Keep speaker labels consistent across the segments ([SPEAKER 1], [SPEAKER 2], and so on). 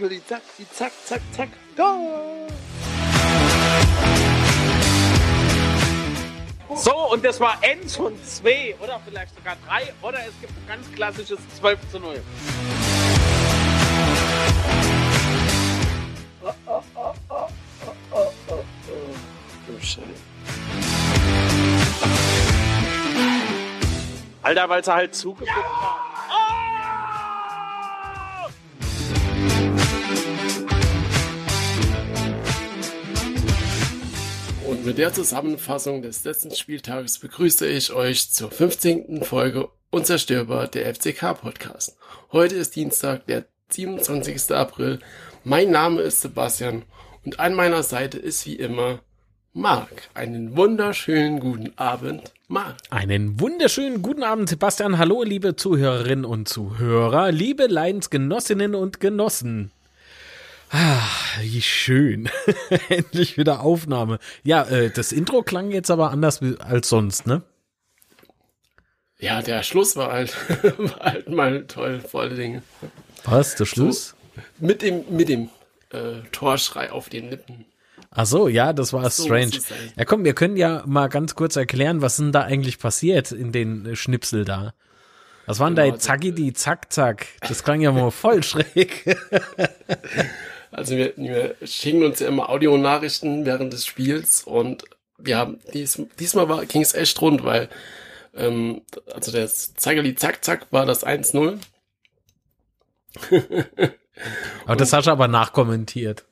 [SPEAKER 1] zack, die zack, zack, zack, go! So, und das war eins von zwei oder vielleicht sogar drei oder es gibt ein ganz klassisches 12 zu 0. Oh, oh, oh, oh, oh, oh, oh, oh. Scheiße. Alter, weil sie halt zugeguckt haben.
[SPEAKER 2] Mit der Zusammenfassung des letzten Spieltages begrüße ich euch zur 15. Folge Unzerstörbar der FCK Podcast. Heute ist Dienstag, der 27. April. Mein Name ist Sebastian und an meiner Seite ist wie immer Marc. Einen wunderschönen guten Abend, Marc.
[SPEAKER 3] Einen wunderschönen guten Abend, Sebastian. Hallo, liebe Zuhörerinnen und Zuhörer, liebe Leidensgenossinnen und Genossen. Ah, wie schön. Endlich wieder Aufnahme. Ja, äh, das Intro klang jetzt aber anders als sonst, ne?
[SPEAKER 2] Ja, der Schluss war halt, war halt mal toll, volle Dinge.
[SPEAKER 3] Was, der Schluss?
[SPEAKER 2] So, mit dem, mit dem äh, Torschrei auf den Lippen.
[SPEAKER 3] Ach so, ja, das war so strange. Ja, komm, wir können ja mal ganz kurz erklären, was denn da eigentlich passiert in den äh, Schnipsel da. Was waren genau, da Zacki, die Zack, Zack? Das klang ja mal voll schräg.
[SPEAKER 2] Also wir, wir schicken uns ja immer Audionachrichten während des Spiels und wir haben dies, diesmal ging es echt rund, weil ähm, also der Zackerli Zack Zack war das 1-0.
[SPEAKER 3] aber das hast du aber nachkommentiert.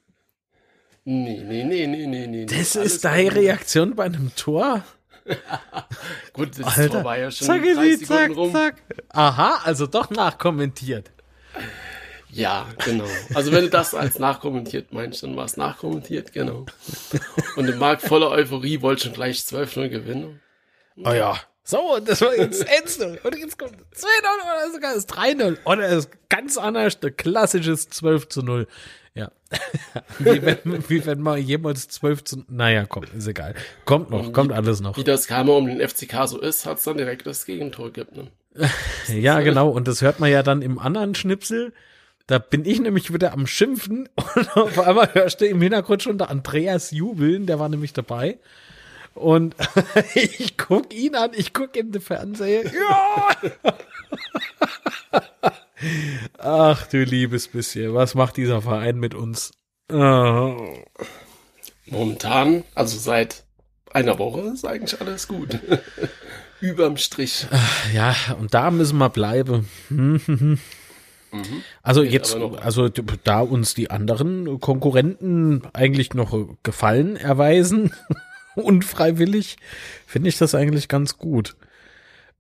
[SPEAKER 2] Nee, nee, nee, nee, nee, nee.
[SPEAKER 3] Das ist deine Reaktion bei einem Tor?
[SPEAKER 2] Gut, das Alter, Tor war ja schon
[SPEAKER 3] Zackerli, zack, rum. zack. Aha, also doch nachkommentiert.
[SPEAKER 2] Ja, genau. Also wenn du das als nachkommentiert meinst, dann war es nachkommentiert, genau. Und der Markt voller Euphorie wollte schon gleich 12-0 gewinnen.
[SPEAKER 3] Oh ja. So, das war jetzt 1-0. Und jetzt kommt 2-0 oder sogar das 3-0. Oder das ganz anders, der klassisches 12 0. Ja. wie, wenn, wie wenn man jemals 12 zu, naja, komm, ist egal. Kommt noch, Und kommt alles noch.
[SPEAKER 2] Wie das Karma um den FCK so ist, hat es dann direkt das Gegentor gegeben.
[SPEAKER 3] Ne? ja, genau. Und das hört man ja dann im anderen Schnipsel. Da bin ich nämlich wieder am Schimpfen und auf einmal hörst du im Hintergrund schon der Andreas jubeln, der war nämlich dabei. Und ich guck ihn an, ich guck in den Fernseher. Ja! Ach du liebes bisschen, was macht dieser Verein mit uns? Oh.
[SPEAKER 2] Momentan, also seit einer Woche ist eigentlich alles gut. Überm Strich.
[SPEAKER 3] Ja, und da müssen wir bleiben. Mhm. Also Geht jetzt, also da uns die anderen Konkurrenten eigentlich noch Gefallen erweisen, unfreiwillig, finde ich das eigentlich ganz gut.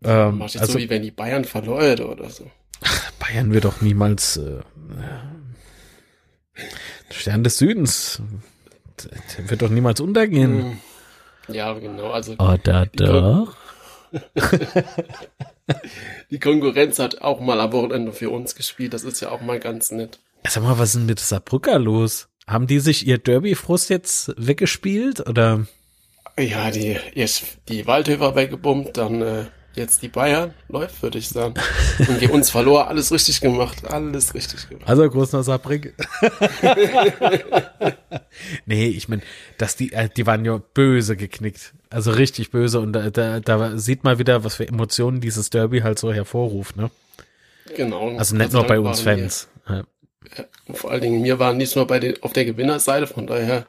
[SPEAKER 2] Ähm, Machst also, so wie wenn die Bayern verloren oder so.
[SPEAKER 3] Bayern wird doch niemals äh, Stern des Südens der wird doch niemals untergehen.
[SPEAKER 2] Ja, genau. Also
[SPEAKER 3] oder doch?
[SPEAKER 2] die Konkurrenz hat auch mal am Wochenende für uns gespielt. Das ist ja auch mal ganz nett.
[SPEAKER 3] Sag mal, was ist denn mit Saarbrücker los? Haben die sich ihr Derby-Frust jetzt weggespielt oder?
[SPEAKER 2] Ja, die, die Waldhöfer weggebummt, dann äh, jetzt die Bayern. Läuft, würde ich sagen. Und die uns verlor, alles richtig gemacht. Alles richtig gemacht.
[SPEAKER 3] Also groß nach Saarbrücken. nee, ich meine, dass die, äh, die waren ja böse geknickt. Also richtig böse. Und da, da, da sieht man wieder, was für Emotionen dieses Derby halt so hervorruft, ne?
[SPEAKER 2] Genau.
[SPEAKER 3] Also nicht nur bei uns Fans.
[SPEAKER 2] Ja. Ja, vor allen Dingen, mir waren nicht nur bei den, auf der Gewinnerseite, von daher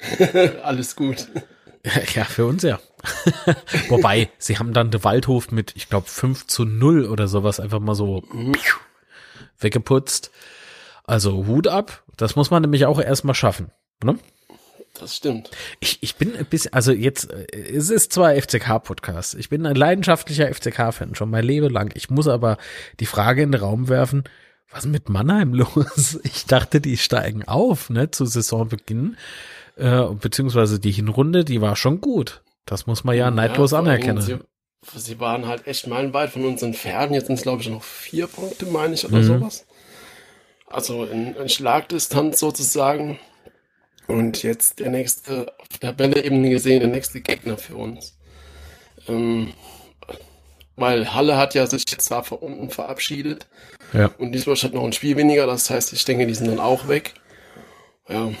[SPEAKER 2] alles gut.
[SPEAKER 3] Ja, für uns ja. Wobei, sie haben dann den Waldhof mit, ich glaube, 5 zu 0 oder sowas einfach mal so weggeputzt. Also Hut ab. Das muss man nämlich auch erstmal schaffen. Ne?
[SPEAKER 2] Das stimmt.
[SPEAKER 3] Ich, ich bin ein bisschen, also jetzt, es ist zwar FCK-Podcast. Ich bin ein leidenschaftlicher FCK-Fan, schon mein Leben lang. Ich muss aber die Frage in den Raum werfen, was ist mit Mannheim los? Ich dachte, die steigen auf, ne, zu Saisonbeginn. Äh, beziehungsweise die Hinrunde, die war schon gut. Das muss man ja, ja neidlos anerkennen.
[SPEAKER 2] Sie, sie, waren halt echt meilenweit von uns entfernt. Jetzt sind es, glaube ich, noch vier Punkte, meine ich, oder mhm. sowas. Also in, in Schlagdistanz sozusagen. Und jetzt der nächste, auf der Tabelle eben gesehen, der nächste Gegner für uns. Ähm, weil Halle hat ja sich jetzt da von unten verabschiedet.
[SPEAKER 3] Ja.
[SPEAKER 2] Und Duisburg hat noch ein Spiel weniger, das heißt, ich denke, die sind dann auch weg. Ja,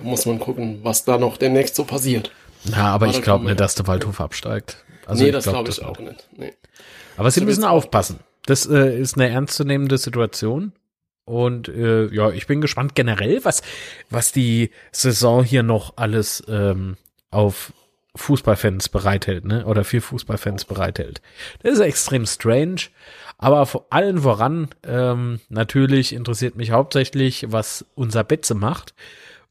[SPEAKER 2] muss man gucken, was da noch demnächst so passiert.
[SPEAKER 3] Ja, aber
[SPEAKER 2] Aber
[SPEAKER 3] ich glaube nicht, dass der Waldhof absteigt. Also
[SPEAKER 2] nee, das
[SPEAKER 3] glaub,
[SPEAKER 2] glaube ich auch nicht. Nee.
[SPEAKER 3] Aber sie
[SPEAKER 2] So
[SPEAKER 3] müssen aufpassen. Das äh, ist eine ernstzunehmende Situation. Und äh, ja, ich bin gespannt generell, was, was die Saison hier noch alles ähm, auf Fußballfans bereithält, ne? Oder für Fußballfans bereithält. Das ist extrem strange. Aber vor allen voran, ähm, natürlich interessiert mich hauptsächlich, was unser Betze macht.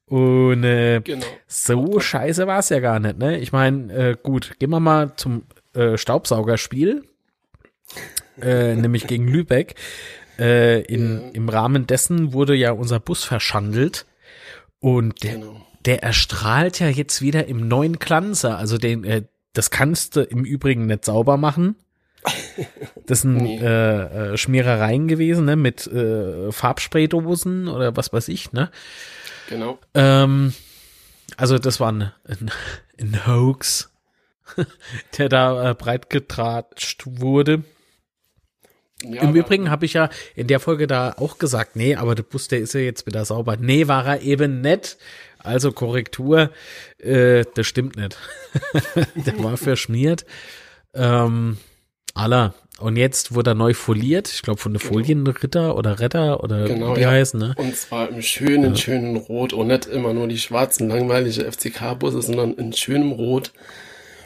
[SPEAKER 3] Und äh,
[SPEAKER 2] Genau.
[SPEAKER 3] so scheiße war es ja gar nicht, ne? Ich meine, äh, gut, gehen wir mal zum äh, Staubsaugerspiel, äh, nämlich gegen Lübeck. Äh, in, Im Rahmen dessen wurde ja unser Bus verschandelt und der,
[SPEAKER 2] Genau.
[SPEAKER 3] der erstrahlt ja jetzt wieder im neuen Glanzer. Also den, äh, das kannst du im Übrigen nicht sauber machen. Das sind
[SPEAKER 2] Nee.
[SPEAKER 3] äh, äh, Schmierereien gewesen, ne, mit äh, Farbspraydosen oder was weiß ich, ne?
[SPEAKER 2] Genau.
[SPEAKER 3] Ähm, also das war ein, ein, ein Hoax, der da äh, breit getratscht wurde.
[SPEAKER 2] Ja,
[SPEAKER 3] Im Übrigen habe ich ja in der Folge da auch gesagt, nee, aber der Bus, der ist ja jetzt wieder sauber. Nee, war er eben nicht. Also Korrektur, äh, das stimmt nicht. der war verschmiert. Ähm, aller. Und jetzt wurde er neu foliert. Ich glaube von der Folienritter oder Retter oder
[SPEAKER 2] Genau,
[SPEAKER 3] wie die
[SPEAKER 2] ja.
[SPEAKER 3] heißen, ne?
[SPEAKER 2] Und zwar im schönen, schönen Rot und nicht immer nur die schwarzen, langweilige FCK-Busse, sondern in schönem Rot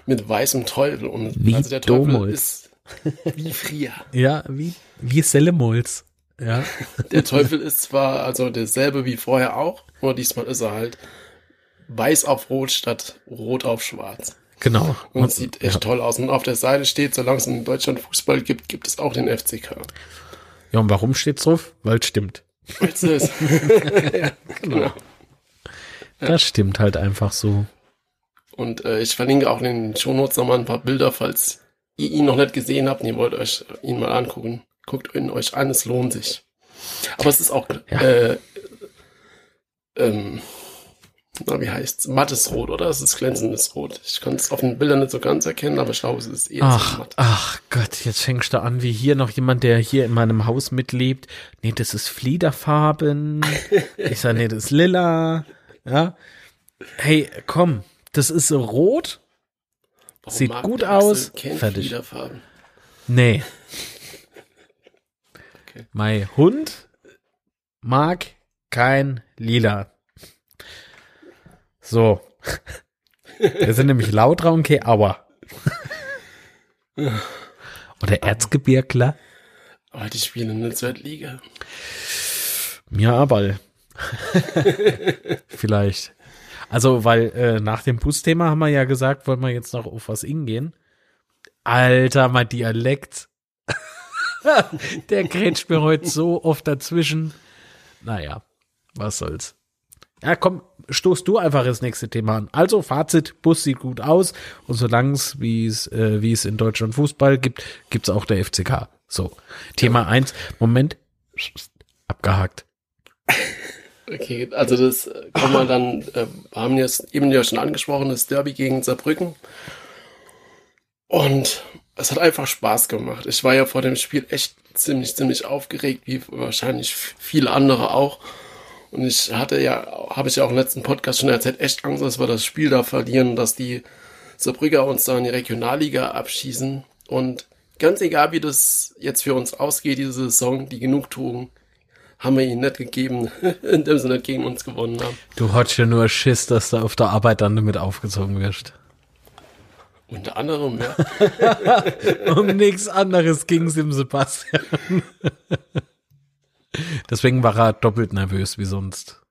[SPEAKER 2] mit weißem Teufel. Und
[SPEAKER 3] Wie
[SPEAKER 2] also der Teufel ist wie früher.
[SPEAKER 3] Ja, wie, wie Sellemols. Ja.
[SPEAKER 2] Der Teufel ist zwar also derselbe wie vorher auch, nur diesmal ist er halt weiß auf rot statt rot auf schwarz.
[SPEAKER 3] Genau.
[SPEAKER 2] Und, sieht echt
[SPEAKER 3] ja.
[SPEAKER 2] toll aus. Und auf der Seite steht, solange es in Deutschland Fußball gibt, gibt es auch den FCK.
[SPEAKER 3] ja, und warum steht's drauf? Weil es stimmt.
[SPEAKER 2] Du es? ja, genau.
[SPEAKER 3] Das stimmt halt einfach so.
[SPEAKER 2] Und äh, ich verlinke auch in den Shownotes nochmal ein paar Bilder, falls ihr ihn noch nicht gesehen habt und ihr wollt euch ihn mal angucken. Guckt ihn euch an, es lohnt sich. Aber es ist auch,
[SPEAKER 3] Ja.
[SPEAKER 2] äh, ähm, na, wie heißt's? Mattes Rot, oder? Es ist glänzendes Rot. Ich kann es auf den Bildern nicht so ganz erkennen, aber ich glaube, es ist eher so
[SPEAKER 3] Ach,
[SPEAKER 2] matt.
[SPEAKER 3] ach Gott, jetzt fängst du an, wie hier noch jemand, der hier in meinem Haus mitlebt. Nee, das ist Fliederfarben. ich sag, nee, das ist lila. Ja. Hey, komm, das ist rot.
[SPEAKER 2] Warum
[SPEAKER 3] sieht gut aus. Fertig.
[SPEAKER 2] Fliederfarben?
[SPEAKER 3] Nee.
[SPEAKER 2] Okay.
[SPEAKER 3] Mein Hund mag kein Lila. So. Wir sind nämlich Lautra und Aua. Oder Erzgebirgler.
[SPEAKER 2] Aber die spielen in der Zweitliga.
[SPEAKER 3] Ja, aber vielleicht. Also, weil äh, nach dem Busthema haben wir ja gesagt, wollen wir jetzt noch auf was hingehen. Alter, mein Dialekt. Der grätscht mir heute so oft dazwischen. Naja, was soll's. Ja, komm, stoß du einfach das nächste Thema an. Also, Fazit, Bus sieht gut aus und solange es, wie es, äh, wie es in Deutschland Fußball gibt, gibt's auch der FCK. So, Thema eins. Moment, abgehakt.
[SPEAKER 2] Okay, also das äh, kann man dann, äh, wir haben jetzt eben ja schon angesprochen, das Derby gegen Saarbrücken. Und es hat einfach Spaß gemacht. Ich war ja vor dem Spiel echt ziemlich, ziemlich aufgeregt, wie wahrscheinlich viele andere auch. Und ich hatte ja, habe ich ja auch im letzten Podcast schon erzählt, echt Angst, dass wir das Spiel da verlieren, dass die Saarbrücker uns da in die Regionalliga abschießen. Und ganz egal, wie das jetzt für uns ausgeht, diese Saison, die Genugtuung, haben wir ihnen nicht gegeben, indem sie nicht gegen uns gewonnen haben.
[SPEAKER 3] Du hattest ja nur Schiss, dass du auf der Arbeit dann damit aufgezogen wirst.
[SPEAKER 2] Unter anderem, ja.
[SPEAKER 3] Um nichts anderes ging's im Sebastian. Deswegen war er doppelt nervös wie sonst.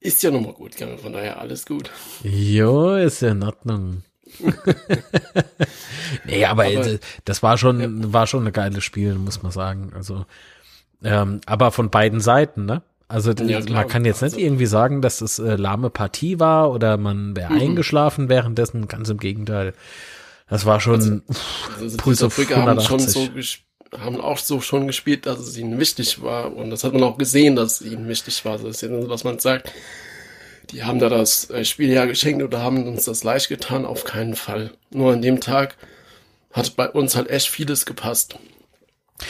[SPEAKER 2] Ist ja nochmal gut, gell? von daher alles gut.
[SPEAKER 3] Jo, ist ja in Ordnung. nee, aber,
[SPEAKER 2] Aber-
[SPEAKER 3] das war schon, war schon ein geiles Spiel, muss man sagen. Also, ähm, aber von beiden Seiten, ne? Also
[SPEAKER 2] Ja, klar.
[SPEAKER 3] man kann jetzt nicht
[SPEAKER 2] Also-
[SPEAKER 3] irgendwie sagen, dass es äh, lahme Partie war oder man wäre
[SPEAKER 2] Mhm.
[SPEAKER 3] eingeschlafen währenddessen. Ganz im Gegenteil. Das war schon.
[SPEAKER 2] Also
[SPEAKER 3] Puls
[SPEAKER 2] die
[SPEAKER 3] auf
[SPEAKER 2] Saarbrücker haben schon
[SPEAKER 3] 180.
[SPEAKER 2] so ges- haben auch so schon gespielt, dass es ihnen wichtig war. Und das hat man auch gesehen, dass es ihnen wichtig war. Das ist nicht, was man sagt. Die haben da das äh, Spiel ja geschenkt oder haben uns das leicht getan. Auf keinen Fall. Nur an dem Tag hat bei uns halt echt vieles gepasst.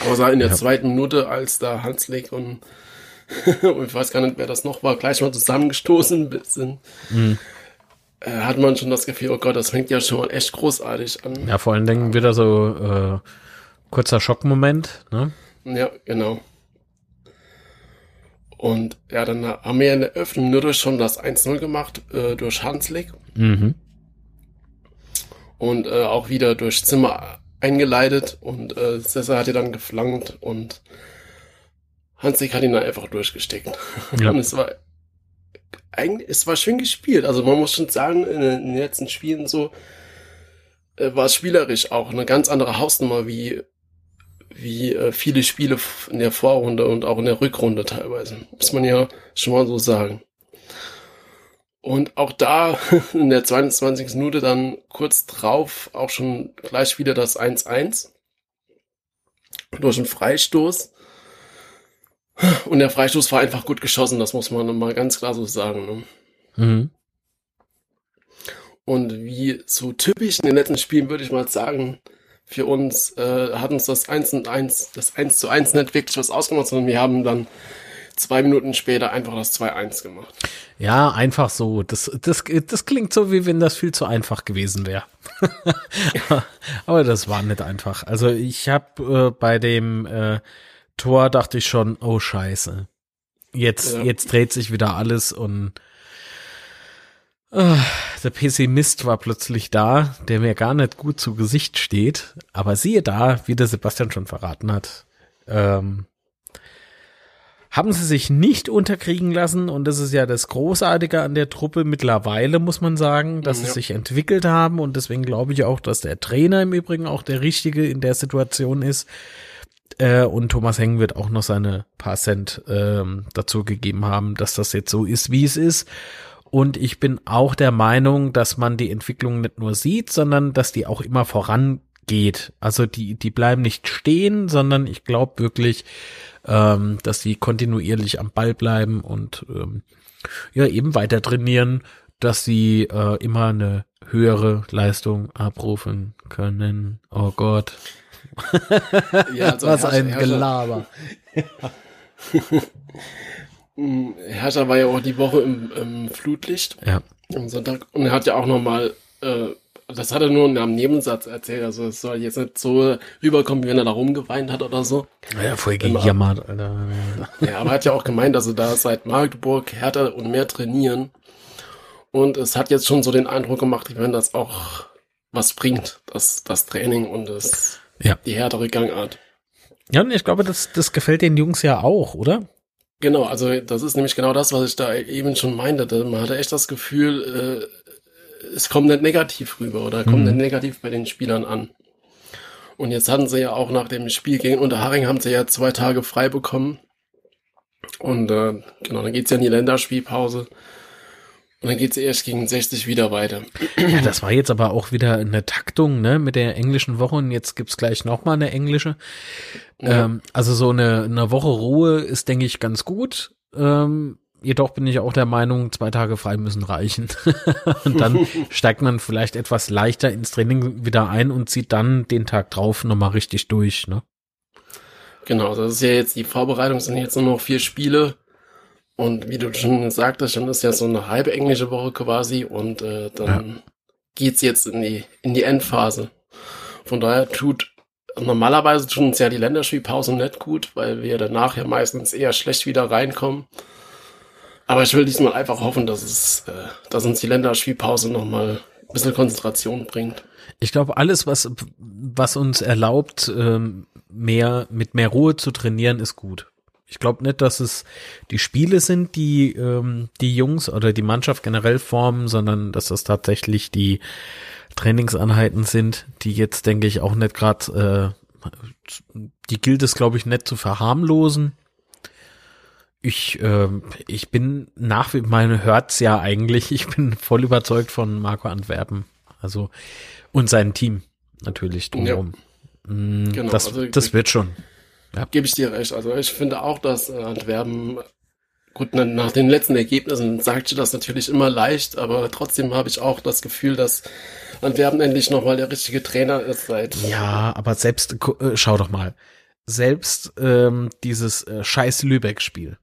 [SPEAKER 2] Außer in der ja. zweiten Minute, als da Hanslik und, und ich weiß gar nicht, wer das noch war, gleich mal zusammengestoßen sind, mhm. äh, hat man schon das Gefühl, oh Gott, das fängt ja schon mal echt großartig an.
[SPEAKER 3] Ja, vor allen Dingen wieder so äh, kurzer Schockmoment, ne?
[SPEAKER 2] Ja, genau. Und ja, dann haben wir in der Öffnung nur schon das 1-0 gemacht äh, durch Hanslik. Mhm. Und äh, auch wieder durch Zimmer eingeleitet und äh, Cesar hat ja dann geflankt und Hanslik hat ihn dann einfach durchgesteckt. Ja. Und es war eigentlich, es war schön gespielt. Also man muss schon sagen, in, in den letzten Spielen so äh, war es spielerisch auch eine ganz andere Hausnummer wie wie äh, viele Spiele in der Vorrunde und auch in der Rückrunde teilweise. Muss man ja schon mal so sagen. Und auch da in der 22. Minute dann kurz drauf auch schon gleich wieder das 1-1 durch einen Freistoß. Und der Freistoß war einfach gut geschossen, das muss man mal ganz klar so sagen. Ne? Mhm. Und wie so typisch in den letzten Spielen würde ich mal sagen, für uns äh, hat uns das 1 und 1, das 1 zu 1 nicht wirklich was ausgemacht, sondern wir haben dann zwei Minuten später einfach das 2-1 gemacht.
[SPEAKER 3] Ja, einfach so. Das, das, das klingt so, wie wenn das viel zu einfach gewesen wäre. Aber das war nicht einfach. Also ich habe äh, bei dem äh, Tor dachte ich schon, oh scheiße. Jetzt, ja. jetzt dreht sich wieder alles und der Pessimist war plötzlich da, der mir gar nicht gut zu Gesicht steht. Aber siehe da, wie der Sebastian schon verraten hat, ähm, haben sie sich nicht unterkriegen lassen und das ist ja das Großartige an der Truppe mittlerweile, muss man sagen, dass ja. sie sich entwickelt haben und deswegen glaube ich auch, dass der Trainer im Übrigen auch der Richtige in der Situation ist. Äh, und Thomas Heng wird auch noch seine paar Cent ähm, dazu gegeben haben, dass das jetzt so ist, wie es ist. Und ich bin auch der Meinung, dass man die Entwicklung nicht nur sieht, sondern dass die auch immer vorangeht. Also die, die bleiben nicht stehen, sondern ich glaube wirklich, ähm, dass die kontinuierlich am Ball bleiben und ähm, ja eben weiter trainieren, dass sie äh, immer eine höhere Leistung abrufen können. Oh Gott. Ja, also Was ein Gelaber.
[SPEAKER 2] Herrscher war ja auch die Woche im, im Flutlicht
[SPEAKER 3] ja.
[SPEAKER 2] am Sonntag und er hat ja auch nochmal, äh, das hat er nur in einem Nebensatz erzählt, also es soll jetzt nicht so rüberkommen, wie wenn er da rumgeweint hat oder so.
[SPEAKER 3] Ja, voll gejammert, Alter.
[SPEAKER 2] Ja, aber er hat ja auch gemeint, er da seit Magdeburg härter und mehr trainieren und es hat jetzt schon so den Eindruck gemacht, wenn das auch was bringt, das, das Training und das, ja. die härtere Gangart.
[SPEAKER 3] Ja, und ich glaube, das, das gefällt den Jungs ja auch, oder?
[SPEAKER 2] Genau, also das ist nämlich genau das, was ich da eben schon meinte. Man hatte echt das Gefühl, äh, es kommt nicht negativ rüber oder kommt mhm. nicht negativ bei den Spielern an. Und jetzt hatten sie ja auch nach dem Spiel gegen Unterharing haben sie ja zwei Tage frei bekommen. Und äh, genau, dann geht's ja in die Länderspielpause. Und dann geht's erst gegen 60 wieder weiter.
[SPEAKER 3] Ja, das war jetzt aber auch wieder eine Taktung, ne, mit der englischen Woche und jetzt gibt's gleich nochmal eine englische. Ja. Ähm, also so eine, eine Woche Ruhe ist, denke ich, ganz gut. Ähm, jedoch bin ich auch der Meinung, zwei Tage frei müssen reichen. und dann steigt man vielleicht etwas leichter ins Training wieder ein und zieht dann den Tag drauf nochmal richtig durch, ne?
[SPEAKER 2] Genau, das ist ja jetzt die Vorbereitung, sind jetzt nur noch vier Spiele und wie du schon sagtest, dann ist ja so eine halbe englische Woche quasi und äh, dann ja. geht's jetzt in die, in die Endphase. Von daher tut normalerweise tun uns ja die Länderspielpausen nicht gut, weil wir danach ja meistens eher schlecht wieder reinkommen. Aber ich will diesmal einfach hoffen, dass es, äh, dass uns die Länderspielpause nochmal ein bisschen Konzentration bringt.
[SPEAKER 3] Ich glaube, alles, was, was uns erlaubt, ähm, mehr, mit mehr Ruhe zu trainieren, ist gut. Ich glaube nicht, dass es die Spiele sind, die ähm, die Jungs oder die Mannschaft generell formen, sondern dass das tatsächlich die Trainingsanheiten sind, die jetzt, denke ich, auch nicht gerade, äh, die gilt es, glaube ich, nicht zu verharmlosen. Ich, äh, ich bin nach wie meine hört's ja eigentlich. Ich bin voll überzeugt von Marco Antwerpen. Also und sein Team natürlich drumherum. Ja. Mm, genau, das, also, das wird schon.
[SPEAKER 2] Ja. Gebe ich dir recht. Also ich finde auch, dass äh, Antwerpen gut, nach den letzten Ergebnissen sagt ich das natürlich immer leicht, aber trotzdem habe ich auch das Gefühl, dass Antwerpen endlich nochmal der richtige Trainer ist seit.
[SPEAKER 3] Ja, aber selbst, äh, schau doch mal, selbst ähm, dieses äh, scheiß Lübeck-Spiel.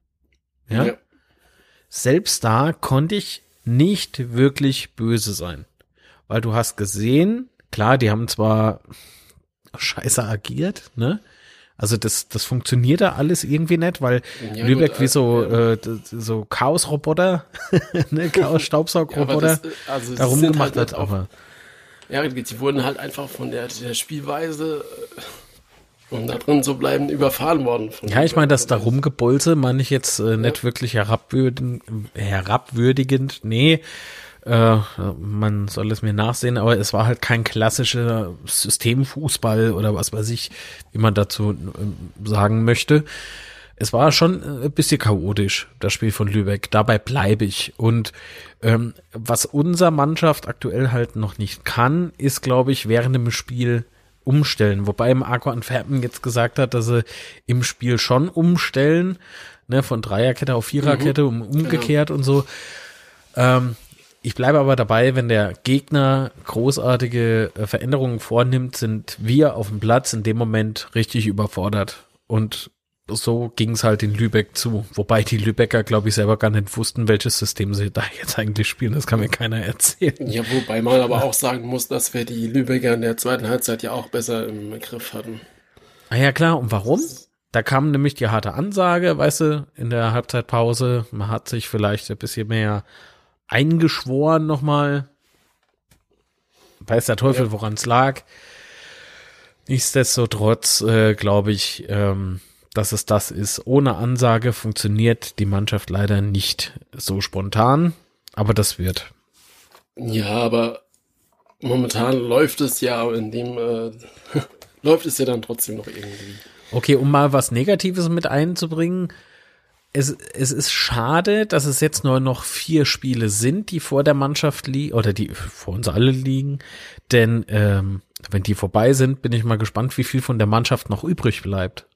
[SPEAKER 3] Ja? ja. Selbst da konnte ich nicht wirklich böse sein. Weil du hast gesehen, klar, die haben zwar scheiße agiert, ne? Also das, das funktioniert da alles irgendwie nicht, weil ja, Lübeck gut, wie so, ja. äh, so Chaos-Roboter, ne, Chaos-Staubsaug-Roboter ja, äh, also da rumgemacht halt hat. Aber
[SPEAKER 2] ja, die wurden halt einfach von der, der Spielweise äh, um da drin zu bleiben, überfahren worden.
[SPEAKER 3] ja, ich meine, das da rumgebolze meine ich jetzt äh, nicht wirklich herabwürdigend, herabwürdigend, nee, äh, man soll es mir nachsehen, aber es war halt kein klassischer Systemfußball oder was weiß ich, wie man dazu äh, sagen möchte. Es war schon äh, ein bisschen chaotisch, das Spiel von Lübeck. Dabei bleibe ich. Und ähm, was unser Mannschaft aktuell halt noch nicht kann, ist, glaube ich, während dem Spiel umstellen. Wobei Marco Antwerpen jetzt gesagt hat, dass sie im Spiel schon umstellen, ne, von Dreierkette auf Viererkette, um umgekehrt genau. und so. Ähm, ich bleibe aber dabei, wenn der Gegner großartige äh, Veränderungen vornimmt, sind wir auf dem Platz in dem Moment richtig überfordert. Und so ging es halt in Lübeck zu. Wobei die Lübecker, glaube ich, selber gar nicht wussten, welches System sie da jetzt eigentlich spielen. Das kann mir keiner erzählen.
[SPEAKER 2] Ja, wobei man aber auch sagen muss, dass wir die Lübecker in der zweiten Halbzeit ja auch besser im Griff hatten.
[SPEAKER 3] Ah ja, klar. Und warum? Da kam nämlich die harte Ansage, weißt du, in der Halbzeitpause. Man hat sich vielleicht ein bisschen mehr eingeschworen nochmal. Weiß der Teufel, ja. woran es lag. Nichtsdestotrotz äh, glaube ich, ähm, dass es das ist. Ohne Ansage funktioniert die Mannschaft leider nicht so spontan, aber das wird.
[SPEAKER 2] Ja, aber momentan läuft es ja, in dem äh, läuft es ja dann trotzdem noch irgendwie.
[SPEAKER 3] Okay, um mal was Negatives mit einzubringen es, es ist schade, dass es jetzt nur noch vier Spiele sind, die vor der Mannschaft liegen, oder die vor uns alle liegen. Denn ähm, wenn die vorbei sind, bin ich mal gespannt, wie viel von der Mannschaft noch übrig bleibt.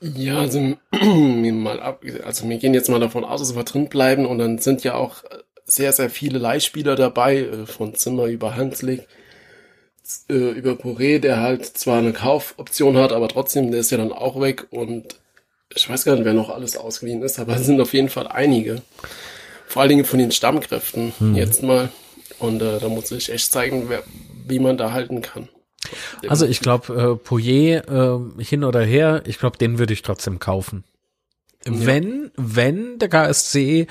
[SPEAKER 2] Ja, also, mal ab, also wir gehen jetzt mal davon aus, dass wir drin bleiben und dann sind ja auch sehr, sehr viele Leihspieler dabei, äh, von Zimmer über Hanslik, äh, über Poré, der halt zwar eine Kaufoption hat, aber trotzdem, der ist ja dann auch weg und ich weiß gar nicht, wer noch alles ausgeliehen ist, aber es sind auf jeden Fall einige. Vor allen Dingen von den Stammkräften hm. jetzt mal. Und äh, da muss ich echt zeigen, wer, wie man da halten kann.
[SPEAKER 3] Also ich glaube, äh, Poyer äh, hin oder her, ich glaube, den würde ich trotzdem kaufen. Ja. Wenn, wenn der KSC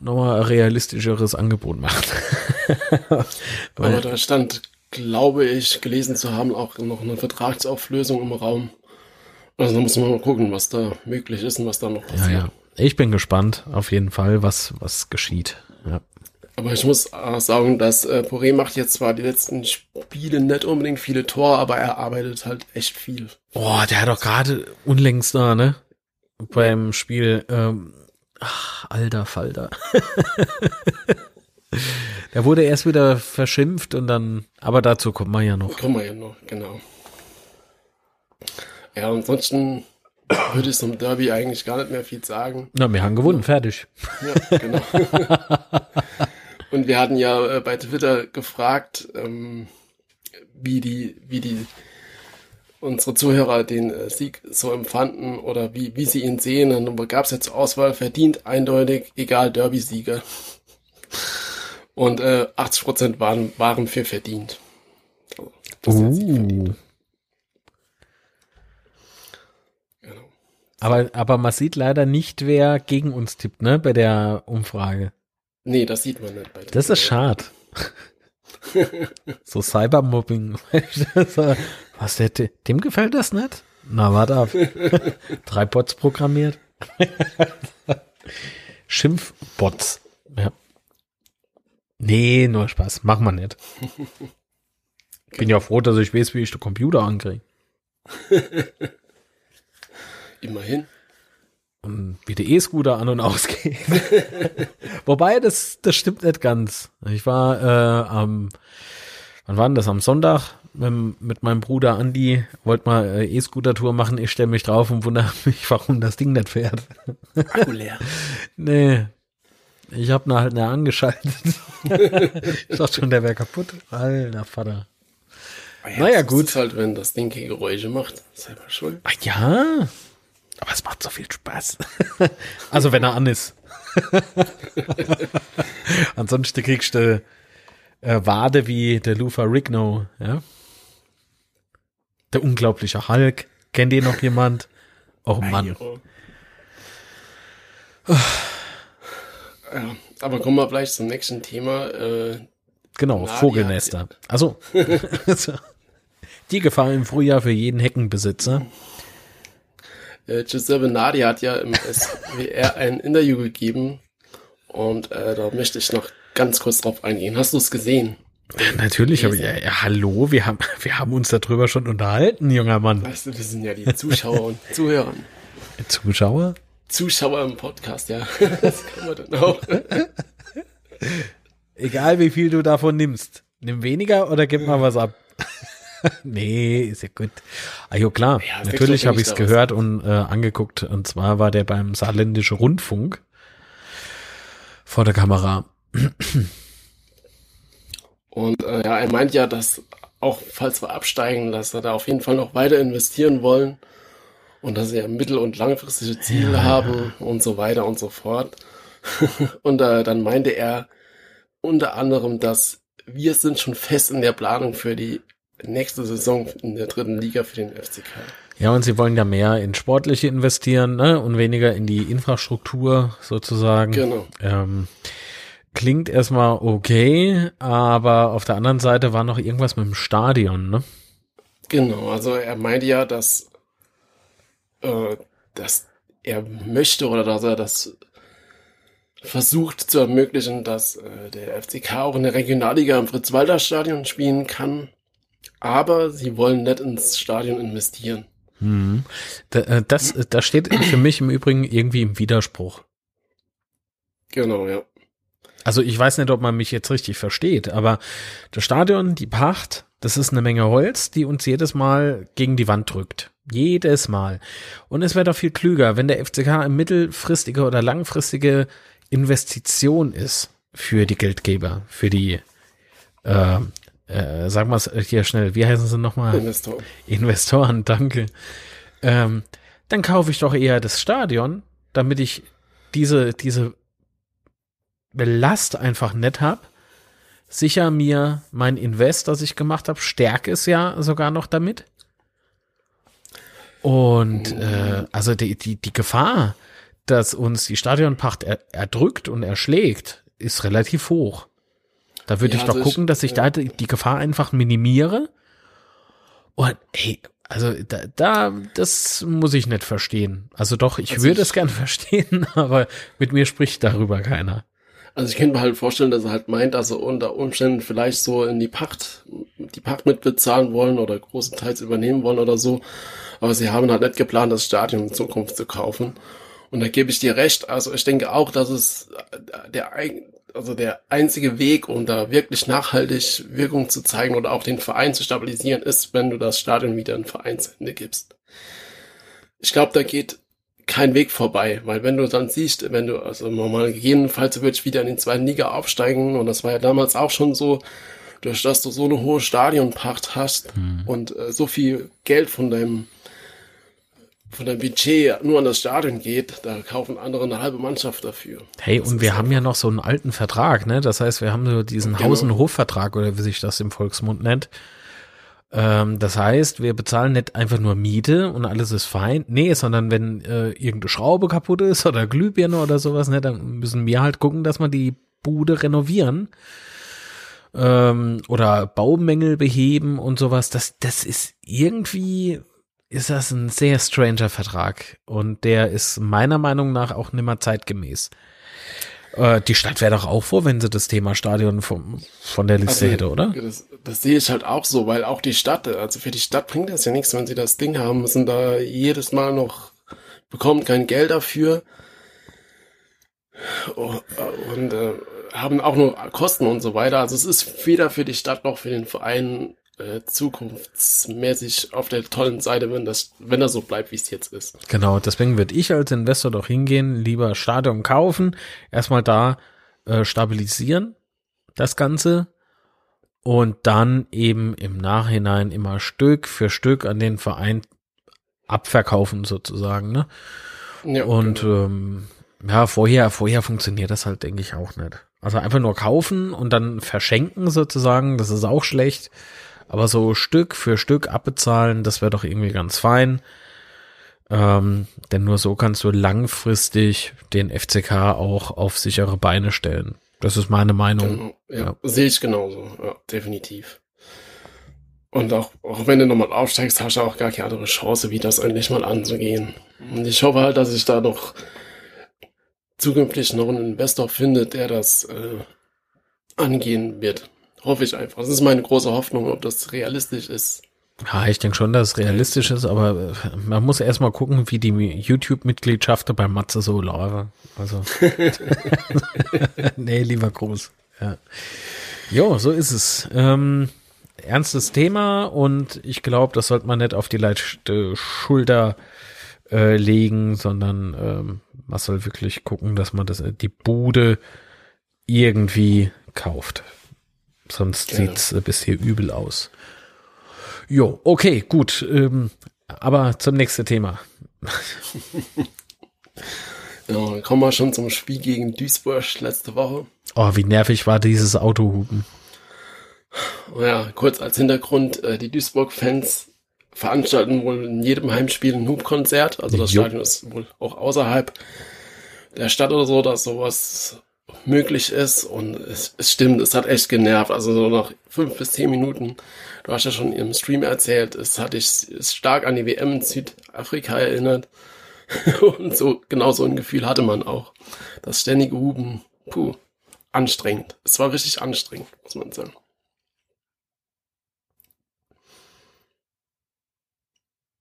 [SPEAKER 3] nochmal ein realistischeres Angebot macht.
[SPEAKER 2] Aber da stand, glaube ich, gelesen zu haben, auch noch eine Vertragsauflösung im Raum. Also da muss man mal gucken, was da möglich ist und was da noch passiert. Ja, ja.
[SPEAKER 3] Ich bin gespannt, auf jeden Fall, was, was geschieht. Ja.
[SPEAKER 2] Aber ich muss auch sagen, dass äh, Poré macht jetzt zwar die letzten Spiele nicht unbedingt viele Tore, aber er arbeitet halt echt viel.
[SPEAKER 3] Boah, der hat doch gerade unlängst da, ne? Beim Spiel, ähm, ach, alter Falter. der wurde erst wieder verschimpft und dann, aber dazu kommt man ja noch.
[SPEAKER 2] Kommen wir ja noch, genau. Ja, ansonsten würde ich zum Derby eigentlich gar nicht mehr viel sagen.
[SPEAKER 3] Na, wir haben gewonnen, fertig. Ja, genau.
[SPEAKER 2] Und wir hatten ja äh, bei Twitter gefragt, ähm, wie die, wie die unsere Zuhörer den äh, Sieg so empfanden oder wie, wie sie ihn sehen. Und dann gab es ja zur Auswahl verdient, eindeutig, egal Derby-Sieger. Und äh, 80% waren, waren für verdient.
[SPEAKER 3] Also, das uh. verdient. Aber, aber man sieht leider nicht, wer gegen uns tippt, ne, bei der Umfrage.
[SPEAKER 2] Nee, das sieht man nicht.
[SPEAKER 3] Bei das ist schade. so Cybermobbing. Was, der, dem gefällt das nicht? Na, warte ab. Drei Bots programmiert. Schimpfbots. Ja. Nee, nur Spaß. Mach mal nicht. Bin ja froh, dass ich weiß, wie ich den Computer ankriege.
[SPEAKER 2] Immerhin.
[SPEAKER 3] Und wie der E-Scooter an und ausgeht. Wobei, das, das stimmt nicht ganz. Ich war äh, am, wann war denn das? Am Sonntag mit, mit meinem Bruder Andi, wollte mal äh, E-Scooter-Tour machen. Ich stelle mich drauf und wundere mich, warum das Ding nicht fährt.
[SPEAKER 2] Akku leer.
[SPEAKER 3] nee. Ich habe halt ne angeschaltet. ich dachte schon, der wäre kaputt. Alter Vater.
[SPEAKER 2] Ja,
[SPEAKER 3] Naja,
[SPEAKER 2] das
[SPEAKER 3] gut.
[SPEAKER 2] Ist halt, wenn das Ding Geräusche macht. Selber schuld.
[SPEAKER 3] Ach ja. Aber es macht so viel Spaß. also wenn er an ist. Ansonsten kriegst du äh, Wade wie der Lufa Rigno, ja. Der unglaubliche Hulk. Kennt ihr noch jemand? Oh Mann.
[SPEAKER 2] Ja, aber kommen wir gleich zum nächsten Thema. Äh,
[SPEAKER 3] Genau,
[SPEAKER 2] Nadia.
[SPEAKER 3] Vogelnester. Also die Gefahr im Frühjahr für jeden Heckenbesitzer.
[SPEAKER 2] Äh, Giuseppe Nadi hat ja im SWR ein Interview gegeben und äh, da möchte ich noch ganz kurz drauf eingehen. Hast du es gesehen?
[SPEAKER 3] Natürlich, aber ja, ja, hallo, wir haben, wir haben uns darüber schon unterhalten, junger Mann.
[SPEAKER 2] Weißt du, wir sind ja die Zuschauer und Zuhörer.
[SPEAKER 3] Zuschauer?
[SPEAKER 2] Zuschauer im Podcast, ja. Das kann man dann auch.
[SPEAKER 3] Egal wie viel du davon nimmst. Nimm weniger oder gib mal was ab. nee, ist ja gut. Ah, jo, klar.
[SPEAKER 2] Ja,
[SPEAKER 3] Natürlich habe
[SPEAKER 2] ja
[SPEAKER 3] ich es gehört und äh, angeguckt. Und zwar war der beim Saarländischen Rundfunk vor der Kamera.
[SPEAKER 2] Und äh, ja, er meint ja, dass auch falls wir absteigen, dass wir da auf jeden Fall noch weiter investieren wollen und dass sie ja mittel- und langfristige Ziele haben und so weiter und so fort. und äh, dann meinte er unter anderem, dass wir sind schon fest in der Planung für die nächste Saison in der dritten Liga für den FCK.
[SPEAKER 3] Ja, und sie wollen ja mehr in Sportliche investieren ne? und weniger in die Infrastruktur sozusagen.
[SPEAKER 2] Genau.
[SPEAKER 3] Ähm, klingt erstmal okay, aber auf der anderen Seite war noch irgendwas mit dem Stadion, ne?
[SPEAKER 2] Genau, also er meinte ja, dass, äh, dass er möchte oder dass er das versucht zu ermöglichen, dass äh, der FCK auch in der Regionalliga im Fritz-Walter-Stadion spielen kann. Aber sie wollen nicht ins Stadion investieren.
[SPEAKER 3] Hm. Da, äh, das, das steht für mich im Übrigen irgendwie im Widerspruch.
[SPEAKER 2] Genau, ja.
[SPEAKER 3] Also ich weiß nicht, ob man mich jetzt richtig versteht, aber das Stadion, die Pacht, das ist eine Menge Holz, die uns jedes Mal gegen die Wand drückt. Jedes Mal. Und es wäre doch viel klüger, wenn der FCK eine mittelfristige oder langfristige Investition ist für die Geldgeber, für die, äh, äh, sagen wir es hier schnell, wie heißen sie nochmal?
[SPEAKER 2] Investor.
[SPEAKER 3] Investoren, danke. Ähm, dann kaufe ich doch eher das Stadion, damit ich diese, diese Belast einfach nett hab. Sicher mir mein Invest, das ich gemacht habe, stärke es ja sogar noch damit. Und äh, also die, die, die Gefahr, dass uns die Stadionpacht er, erdrückt und erschlägt, ist relativ hoch. Da würde
[SPEAKER 2] Ja,
[SPEAKER 3] ich doch
[SPEAKER 2] also
[SPEAKER 3] gucken, dass ich da die, die Gefahr einfach minimiere. Und hey, also da, da, das muss ich nicht verstehen. Also doch, ich
[SPEAKER 2] Also
[SPEAKER 3] würde es gern verstehen, aber mit mir spricht darüber keiner.
[SPEAKER 2] Also ich könnte mir halt vorstellen, dass er halt meint, dass er unter Umständen vielleicht so in die Pacht, die Pacht mitbezahlen wollen oder großenteils übernehmen wollen oder so. Aber sie haben halt nicht geplant, das Stadion in Zukunft zu kaufen. Und da gebe ich dir recht. Also ich denke auch, dass es der, also der einzige Weg, um da wirklich nachhaltig Wirkung zu zeigen oder auch den Verein zu stabilisieren, ist, wenn du das Stadion wieder in Vereinshände gibst. Ich glaube, da geht kein Weg vorbei, weil wenn du dann siehst, wenn du, also normal gegebenenfalls würde ich wieder in die zweiten Liga aufsteigen und das war ja damals auch schon so, durch dass du so eine hohe Stadionpacht hast und äh, so viel Geld von deinem von deinem Budget nur an das Stadion geht, da kaufen andere eine halbe Mannschaft dafür.
[SPEAKER 3] Hey,
[SPEAKER 2] Das
[SPEAKER 3] und wir haben ja noch so einen alten Vertrag, ne? Das heißt, wir haben so diesen
[SPEAKER 2] Genau.
[SPEAKER 3] Haus- und Hofvertrag oder wie sich das im Volksmund nennt. Ähm, das heißt, wir bezahlen nicht einfach nur Miete und alles ist fein. Nee, sondern wenn äh, irgendeine Schraube kaputt ist oder Glühbirne oder sowas, ne, dann müssen wir halt gucken, dass wir die Bude renovieren. Ähm, oder Baumängel beheben und sowas. Das, das ist irgendwie, ist das ein sehr stranger Vertrag. Und der ist meiner Meinung nach auch nimmer zeitgemäß. Äh, die Stadt wäre doch auch froh, wenn sie das Thema Stadion vom, von der Liste
[SPEAKER 2] Also,
[SPEAKER 3] hätte, oder?
[SPEAKER 2] Das, das sehe ich halt auch so, weil auch die Stadt, also für die Stadt bringt das ja nichts, wenn sie das Ding haben, müssen da jedes Mal noch, bekommen kein Geld dafür Oh, und äh, haben auch nur Kosten und so weiter. Also es ist weder für die Stadt noch für den Verein äh, zukunftsmäßig auf der tollen Seite, wenn das, wenn das so bleibt, wie es jetzt ist.
[SPEAKER 3] Genau, deswegen würde ich als Investor doch hingehen, lieber Stadion kaufen, erstmal da äh, stabilisieren, das Ganze, und dann eben im Nachhinein immer Stück für Stück an den Verein abverkaufen sozusagen, ne? Ja, und genau. ähm, ja, vorher, vorher funktioniert das halt, denke ich, auch nicht. Also einfach nur kaufen und dann verschenken sozusagen, das ist auch schlecht. Aber so Stück für Stück abbezahlen, das wäre doch irgendwie ganz fein. Ähm, denn nur so kannst du langfristig den FCK auch auf sichere Beine stellen. Das ist meine Meinung.
[SPEAKER 2] Genau, ja, ja. Sehe ich genauso, ja, definitiv. Und auch, auch wenn du nochmal aufsteigst, hast du auch gar keine andere Chance, wie das eigentlich mal anzugehen. Und ich hoffe halt, dass ich da noch zukünftig noch einen Investor finde, der das äh, angehen wird. Hoffe ich einfach. Das ist meine große Hoffnung, ob das realistisch ist.
[SPEAKER 3] Ja, ich denke schon, dass es realistisch ist, aber äh, man muss erstmal gucken, wie die YouTube-Mitgliedschaft bei Matze so laufen. Also. nee, lieber Gruß. Ja. Jo, so ist es. Ähm, ernstes Thema und ich glaube, das sollte man nicht auf die leichte Schulter äh, legen, sondern ähm, man soll wirklich gucken, dass man das, die Bude irgendwie kauft. Sonst genau. sieht's äh, bisher übel aus. Jo, okay, gut. Ähm, aber zum nächsten Thema.
[SPEAKER 2] ja, dann kommen wir schon zum Spiel gegen Duisburg letzte Woche.
[SPEAKER 3] Oh, wie nervig war dieses Autohupen.
[SPEAKER 2] Ja, kurz als Hintergrund, äh, die Duisburg-Fans veranstalten wohl in jedem Heimspiel ein Hubkonzert. Also das jo. Stadion ist wohl auch außerhalb der Stadt oder so, dass sowas möglich ist. Und es, es stimmt, es hat echt genervt. Also so nach fünf bis zehn Minuten, du hast ja schon im Stream erzählt, es hat dich stark an die WM in Südafrika erinnert. Und so, genau so ein Gefühl hatte man auch. Das ständige Huben, puh, anstrengend. Es war richtig anstrengend, muss man sagen.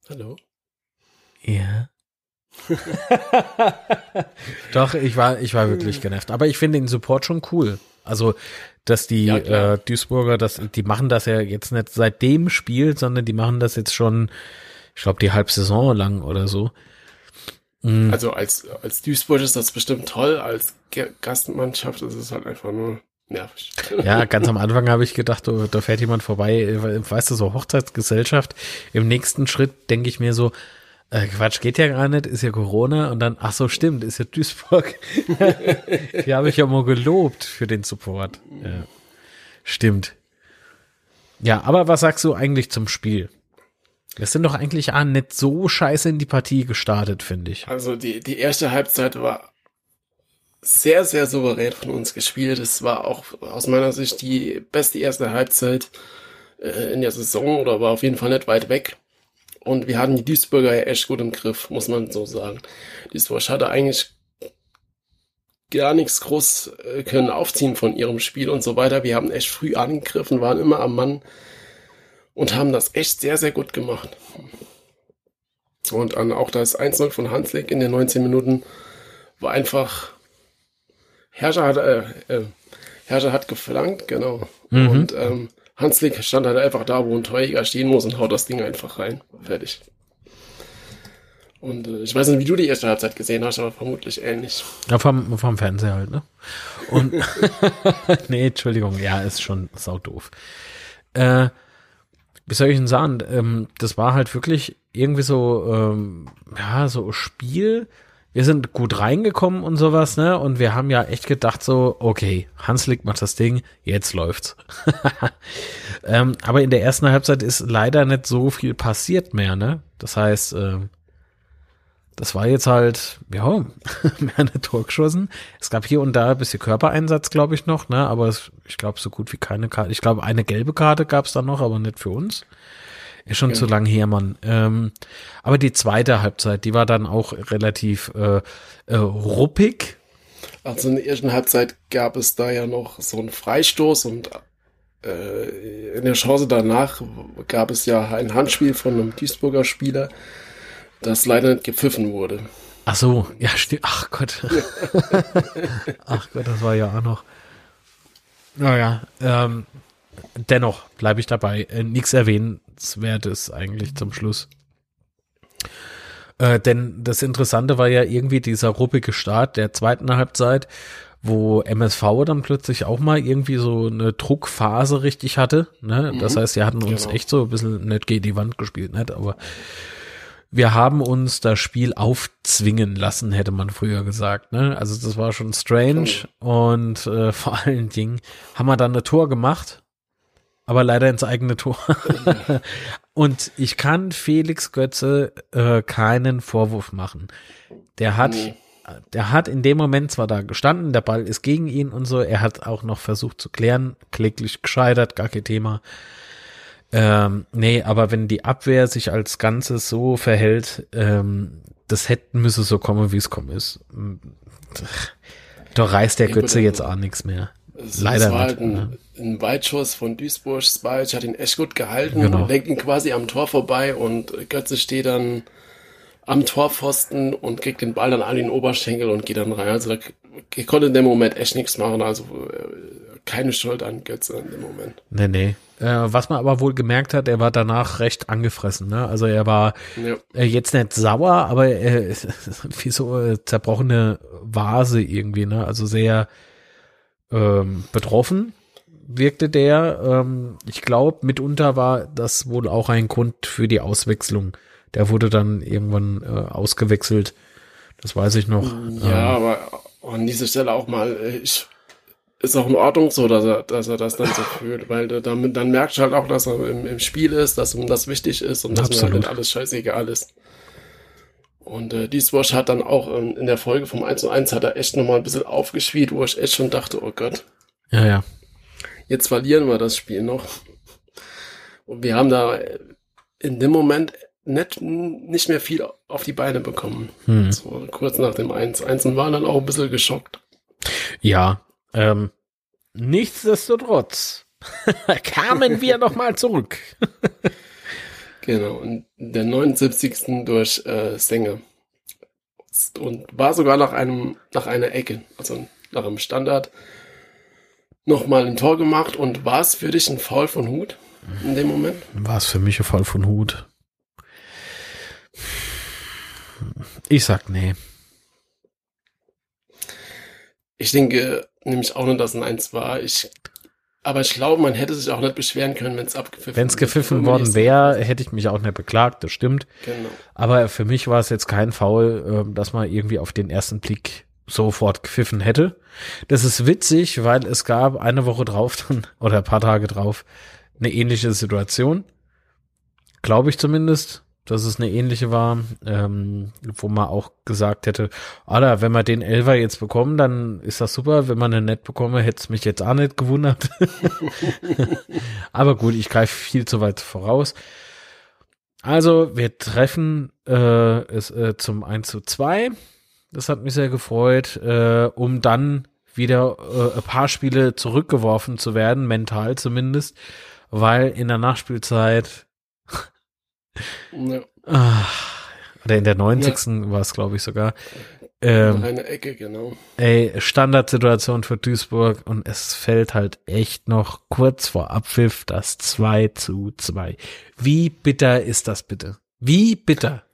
[SPEAKER 2] Hallo?
[SPEAKER 3] Ja. Doch, ich war, ich war wirklich genervt. Aber ich finde den Support schon cool. Also, dass die ja, äh, Duisburger, das, die machen das ja jetzt nicht seit dem Spiel, sondern die machen das jetzt schon, ich glaube, die Halbsaison lang oder so.
[SPEAKER 2] Mhm. Also als, als Duisburg ist das bestimmt toll, als Gastmannschaft ist es halt einfach nur nervig.
[SPEAKER 3] Ja, ganz am Anfang habe ich gedacht, oh, da fährt jemand vorbei, weißt du, so Hochzeitsgesellschaft. Im nächsten Schritt denke ich mir so, äh, Quatsch, geht ja gar nicht, ist ja Corona und dann, ach so, stimmt, ist ja Duisburg. Die habe ich ja mal gelobt für den Support. Ja. Stimmt. Ja, aber was sagst du eigentlich zum Spiel? Wir sind doch eigentlich ah, nicht so scheiße in die Partie gestartet, finde ich.
[SPEAKER 2] Also die, die erste Halbzeit war sehr, sehr souverän von uns gespielt. Es war auch aus meiner Sicht die beste erste Halbzeit äh, in der Saison oder war auf jeden Fall nicht weit weg. Und wir hatten die Duisburger ja echt gut im Griff, muss man so sagen. Duisburg hatte eigentlich gar nichts groß äh, können aufziehen von ihrem Spiel und so weiter. Wir haben echt früh angegriffen, waren immer am Mann und haben das echt sehr, sehr gut gemacht. Und dann auch das 1-0 von Hanslik in den 19 Minuten war einfach Herrscher hat, äh, äh, Herrscher hat geflankt, genau. Mhm. Und ähm, Hanslik stand halt einfach da, wo ein Torjäger stehen muss und haut das Ding einfach rein. Fertig. Und äh, ich weiß nicht, wie du die erste Halbzeit gesehen hast, aber vermutlich ähnlich.
[SPEAKER 3] Ja, vom, vom Fernseher halt, ne? Und nee, Entschuldigung, ja, ist schon sau doof. Äh, wie soll ich denn sagen? Ähm, das war halt wirklich irgendwie so, ähm, ja, so Spiel, wir sind gut reingekommen und sowas, ne? Und wir haben ja echt gedacht so, okay, Hanslik macht das Ding, jetzt läuft's. ähm, aber in der ersten Halbzeit ist leider nicht so viel passiert mehr, ne? Das heißt, äh, das war jetzt halt, ja, mehr eine Tor. Es gab hier und da ein bisschen Körpereinsatz, glaube ich, noch, ne? Aber es, ich glaube, so gut wie keine Karte. Ich glaube, eine gelbe Karte gab es dann noch, aber nicht für uns. Ist schon genau. zu lang her, Mann. Ähm, aber die zweite Halbzeit, die war dann auch relativ äh, äh, ruppig.
[SPEAKER 2] Also in der ersten Halbzeit gab es da ja noch so einen Freistoß und äh, in der Chance danach gab es ja ein Handspiel von einem Duisburger Spieler, das leider nicht gepfiffen wurde.
[SPEAKER 3] Ach so, ja, stimmt. Ach Gott. Ach Gott, das war ja auch noch. Naja, ähm, dennoch bleibe ich dabei. Äh, Nichts Erwähnenswertes eigentlich zum Schluss. Äh, denn das Interessante war ja irgendwie dieser ruppige Start der zweiten Halbzeit, wo MSV dann plötzlich auch mal irgendwie so eine Druckphase richtig hatte. Ne? Das
[SPEAKER 2] Mhm.
[SPEAKER 3] heißt, sie hatten uns
[SPEAKER 2] Genau.
[SPEAKER 3] echt so ein bisschen nicht gegen die Wand gespielt, nicht? aber wir haben uns das Spiel aufzwingen lassen, hätte man früher gesagt. Ne? Also das war schon strange und äh, vor allen Dingen haben wir dann ein Tor gemacht, aber leider ins eigene Tor. und ich kann Felix Götze äh, keinen Vorwurf machen. Der hat,
[SPEAKER 2] Nee.
[SPEAKER 3] der hat in dem Moment zwar da gestanden, der Ball ist gegen ihn und so, er hat auch noch versucht zu klären, kläglich gescheitert, gar kein Thema. Ähm, nee, aber wenn die Abwehr sich als Ganzes so verhält, ähm, das hätte müsse so kommen, wie es kommen ist. Da reißt der Götze jetzt auch nichts mehr.
[SPEAKER 2] Es,
[SPEAKER 3] Leider
[SPEAKER 2] es war
[SPEAKER 3] nicht,
[SPEAKER 2] halt ein,
[SPEAKER 3] ne?
[SPEAKER 2] Ein Weitschuss von Duisburg. Spajic hat ihn echt gut gehalten,
[SPEAKER 3] Genau.
[SPEAKER 2] lenkt ihn quasi am Tor vorbei und Götze steht dann am Torpfosten und kriegt den Ball dann an den Oberschenkel und geht dann rein. Also da, ich konnte in dem Moment echt nichts machen. Also äh, keine Schuld an Götze in dem Moment.
[SPEAKER 3] Nee, nee. Äh, was man aber wohl gemerkt hat, er war danach recht angefressen. Ne? Also er war
[SPEAKER 2] Ja.
[SPEAKER 3] äh, jetzt nicht sauer, aber äh, wie so eine zerbrochene Vase irgendwie. Ne? Also sehr ähm, betroffen wirkte der. Ähm, ich glaube, mitunter war das wohl auch ein Grund für die Auswechslung. Der wurde dann irgendwann äh, ausgewechselt. Das weiß ich noch.
[SPEAKER 2] Ja,
[SPEAKER 3] Ähm,
[SPEAKER 2] aber an dieser Stelle auch mal, äh, ich, ist auch in Ordnung so, dass er, dass er das dann so fühlt, weil du damit, dann merkst du halt auch, dass er im, im Spiel ist, dass ihm das wichtig ist und dass mir
[SPEAKER 3] Absolut.
[SPEAKER 2] halt nicht alles scheißegal ist. Und äh, Dieswash hat dann auch ähm, in der Folge vom 1 zu 1 hat er echt nochmal ein bisschen aufgespielt, wo ich echt schon dachte, oh Gott,
[SPEAKER 3] ja, ja.
[SPEAKER 2] Jetzt verlieren wir das Spiel noch. Und wir haben da in dem Moment nicht, nicht mehr viel auf die Beine bekommen.
[SPEAKER 3] Hm.
[SPEAKER 2] So kurz nach dem 1-1 und waren dann auch ein bisschen geschockt.
[SPEAKER 3] Ja, ähm, nichtsdestotrotz kamen wir noch mal zurück.
[SPEAKER 2] Genau, und der 79. durch äh, Sänger. Und war sogar nach einem, nach einer Ecke, also nach einem Standard, nochmal ein Tor gemacht und war es für dich ein Foul von Hut in dem Moment?
[SPEAKER 3] War es für mich ein Fall von Hut? Ich sag nee.
[SPEAKER 2] Ich denke nämlich auch nicht, dass es ein 1 war. Ich, aber ich glaube, man hätte sich auch nicht beschweren können, wenn es abgepfiffen
[SPEAKER 3] Wenn es gepfiffen worden wäre, hätte ich mich auch nicht beklagt, das stimmt.
[SPEAKER 2] Genau.
[SPEAKER 3] Aber für mich war es jetzt kein Foul, ähm, dass man irgendwie auf den ersten Blick sofort gepfiffen hätte. Das ist witzig, weil es gab eine Woche drauf dann, oder ein paar Tage drauf eine ähnliche Situation. Glaube ich zumindest, dass es eine ähnliche war, ähm, wo man auch gesagt hätte, Alter, wenn wir den Elfer jetzt bekommen, dann ist das super. Wenn man einen nicht bekomme, hätte es mich jetzt auch nicht gewundert. Aber gut, ich greife viel zu weit voraus. Also, wir treffen äh, es äh, zum 1 zu 2. Das hat mich sehr gefreut, äh, um dann wieder äh, ein paar Spiele zurückgeworfen zu werden, mental zumindest, weil in der Nachspielzeit
[SPEAKER 2] Ja,
[SPEAKER 3] ah, oder in der 90. war es, glaube ich, sogar. Ähm,
[SPEAKER 2] eine Ecke, genau.
[SPEAKER 3] ey, Standardsituation für Duisburg und es fällt halt echt noch kurz vor Abpfiff das 2 zu 2. Wie bitter ist das bitte? Wie bitter?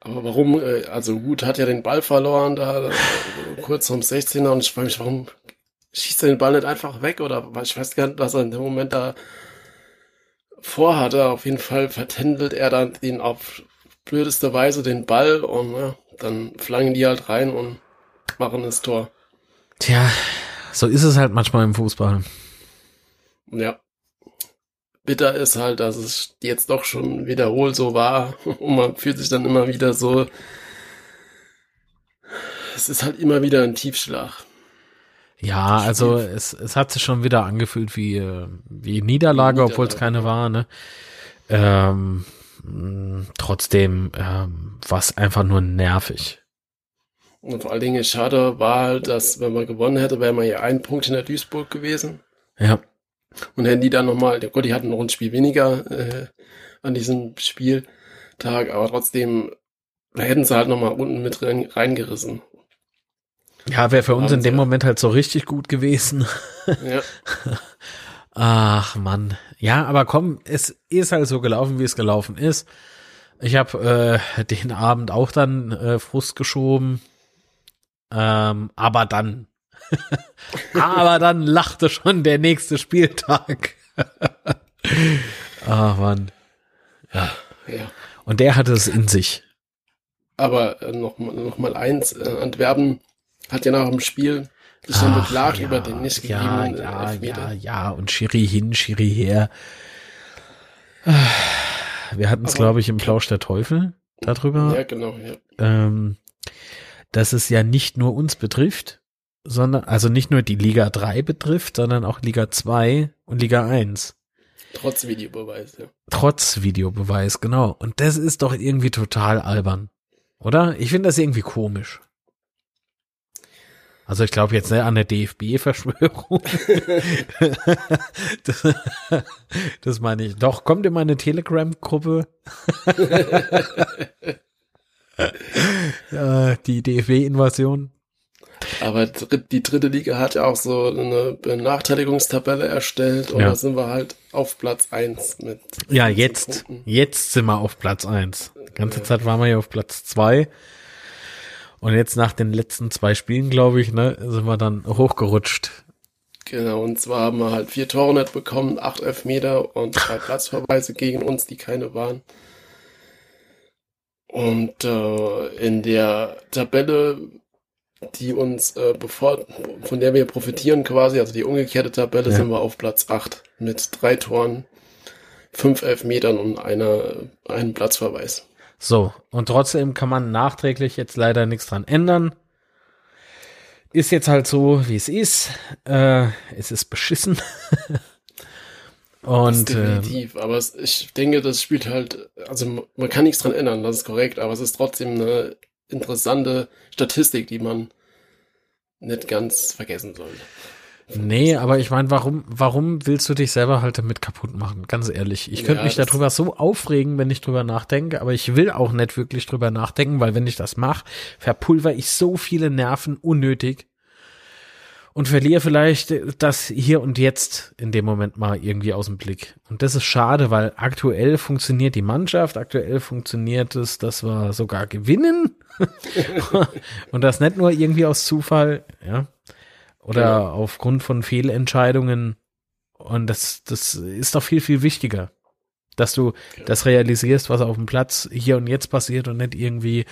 [SPEAKER 2] Aber warum, äh, also Hut hat ja den Ball verloren da, äh, kurz vom 16er und ich frage mich, warum schießt er den Ball nicht einfach weg oder weil ich weiß gar nicht, was er in dem Moment da vorhatte. Auf jeden Fall vertändelt er dann den auf blödeste Weise den Ball und ja, dann flangen die halt rein und machen das Tor.
[SPEAKER 3] Tja, so ist es halt manchmal im Fußball.
[SPEAKER 2] Ja. Bitter ist halt, dass es jetzt doch schon wiederholt so war und man fühlt sich dann immer wieder so. Es ist halt immer wieder ein Tiefschlag.
[SPEAKER 3] Ja, also es, es hat sich schon wieder angefühlt wie, äh, wie Niederlage, obwohl es keine war. Ne? Ähm, trotzdem ähm, war es einfach nur nervig.
[SPEAKER 2] Und vor allen Dingen schade war halt, dass wenn man gewonnen hätte, wäre man ja ein Punkt hinter Duisburg gewesen.
[SPEAKER 3] Ja,
[SPEAKER 2] Und hätten die dann nochmal, Gott, die hatten noch ein Spiel weniger äh, an diesem Spieltag, aber trotzdem da hätten sie halt nochmal unten mit rein, reingerissen.
[SPEAKER 3] ja wäre für uns in dem. Moment halt so richtig gut gewesen.
[SPEAKER 2] Ja,
[SPEAKER 3] Ach Mann. Ja, aber komm, es ist halt so gelaufen, wie es gelaufen ist. Ich habe äh, den Abend auch dann äh, Frust geschoben. Ähm, aber dann. aber dann lachte schon der nächste Spieltag. Ach Mann. Ja.
[SPEAKER 2] Ja.
[SPEAKER 3] Und der hatte es in sich.
[SPEAKER 2] Aber äh, noch, mal- noch mal eins, äh, Antwerpen hat ja nach dem Spiel sich dann beklagt
[SPEAKER 3] ja,
[SPEAKER 2] über den nicht
[SPEAKER 3] ja,
[SPEAKER 2] gegebenen
[SPEAKER 3] ja,
[SPEAKER 2] Elfmeter.
[SPEAKER 3] ja, ja, und Schiri hin, Schiri her. Wir hatten es, glaube ich, im Plausch der Teufel darüber,
[SPEAKER 2] Ja, genau, ja.
[SPEAKER 3] ähm, dass es ja nicht nur uns betrifft, sondern, also nicht nur die Liga 3 betrifft, sondern auch Liga 2 und Liga 1.
[SPEAKER 2] Trotz Videobeweis, ja.
[SPEAKER 3] Trotz Videobeweis, genau. Und das ist doch irgendwie total albern. Oder? Ich finde das irgendwie komisch. Also ich glaube jetzt nicht an der DFB-Verschwörung. das, das meine ich. Doch, kommt in meine Telegram-Gruppe. ja, die DFB-Invasion.
[SPEAKER 2] Aber die dritte Liga hat ja auch so eine Benachteiligungstabelle erstellt und
[SPEAKER 3] Ja.
[SPEAKER 2] da sind wir halt auf Platz eins mit
[SPEAKER 3] Ja,
[SPEAKER 2] 15
[SPEAKER 3] jetzt,
[SPEAKER 2] Punkten.
[SPEAKER 3] jetzt sind wir auf Platz eins. Die ganze
[SPEAKER 2] Ja.
[SPEAKER 3] Zeit waren wir ja auf Platz zwei. Und jetzt nach den letzten zwei Spielen, glaube ich, ne, sind wir dann hochgerutscht.
[SPEAKER 2] Genau, und zwar haben wir halt vier Tore nicht bekommen, acht Elfmeter und drei Platzverweise gegen uns, die keine waren. Und äh, in der Tabelle, die uns äh, bevor, von der wir profitieren quasi, also die umgekehrte Tabelle,
[SPEAKER 3] Ja.
[SPEAKER 2] sind wir auf Platz acht mit drei Toren, fünf Elfmetern und einer, einem Platzverweis.
[SPEAKER 3] So, und trotzdem kann man nachträglich jetzt leider nichts dran ändern. Ist jetzt halt so, wie es ist. Äh, es ist beschissen.
[SPEAKER 2] Das
[SPEAKER 3] und äh,
[SPEAKER 2] definitiv, aber es, ich denke, das spielt halt, also man kann nichts dran ändern, das ist korrekt, aber es ist trotzdem eine interessante Statistik, die man nicht ganz vergessen sollte.
[SPEAKER 3] Nee, aber ich meine, warum, warum willst du dich selber halt damit kaputt machen? Ganz ehrlich. Ich könnte
[SPEAKER 2] Ja,
[SPEAKER 3] mich darüber so aufregen, wenn ich drüber nachdenke, aber ich will auch nicht wirklich drüber nachdenken, weil wenn ich das mache, verpulver ich so viele Nerven unnötig und verliere vielleicht das hier und jetzt in dem Moment mal irgendwie aus dem Blick. Und das ist schade, weil aktuell funktioniert die Mannschaft, aktuell funktioniert es, dass wir sogar gewinnen. und das nicht nur irgendwie aus Zufall, ja. Oder
[SPEAKER 2] Genau.
[SPEAKER 3] aufgrund von Fehlentscheidungen. Und das, das ist doch viel, viel wichtiger. Dass du das realisierst, was auf dem Platz hier und jetzt passiert und nicht irgendwie,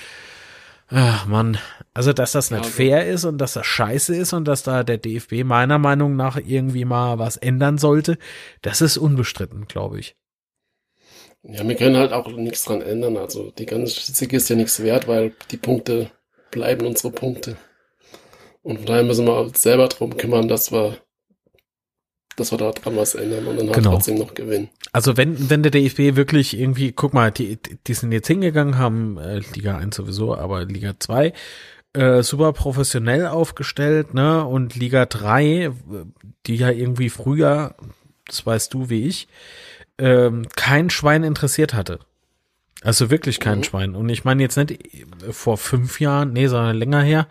[SPEAKER 3] ach Mann, also dass das nicht
[SPEAKER 2] Ja, also-
[SPEAKER 3] fair ist und dass das scheiße ist und dass da der DFB meiner Meinung nach irgendwie mal was ändern sollte, das ist unbestritten, glaube ich.
[SPEAKER 2] Ja, wir können halt auch nichts dran ändern, also die ganze Statistik ist ja nichts wert, weil die Punkte bleiben unsere Punkte. Und von daher müssen wir uns selber drum kümmern, dass wir, dass wir da dran was ändern und dann halt
[SPEAKER 3] Genau.
[SPEAKER 2] trotzdem noch gewinnen.
[SPEAKER 3] Also wenn, wenn der DFB wirklich irgendwie, guck mal, die, die sind jetzt hingegangen, haben äh, Liga 1 sowieso, aber Liga 2 äh, super professionell aufgestellt, ne? Und Liga 3, äh, die ja irgendwie früher, das weißt du wie ich, ähm, kein Schwein interessiert hatte. Also wirklich kein
[SPEAKER 2] Mhm.
[SPEAKER 3] Schwein. Und ich meine jetzt nicht äh, vor fünf Jahren, nee, sondern länger her.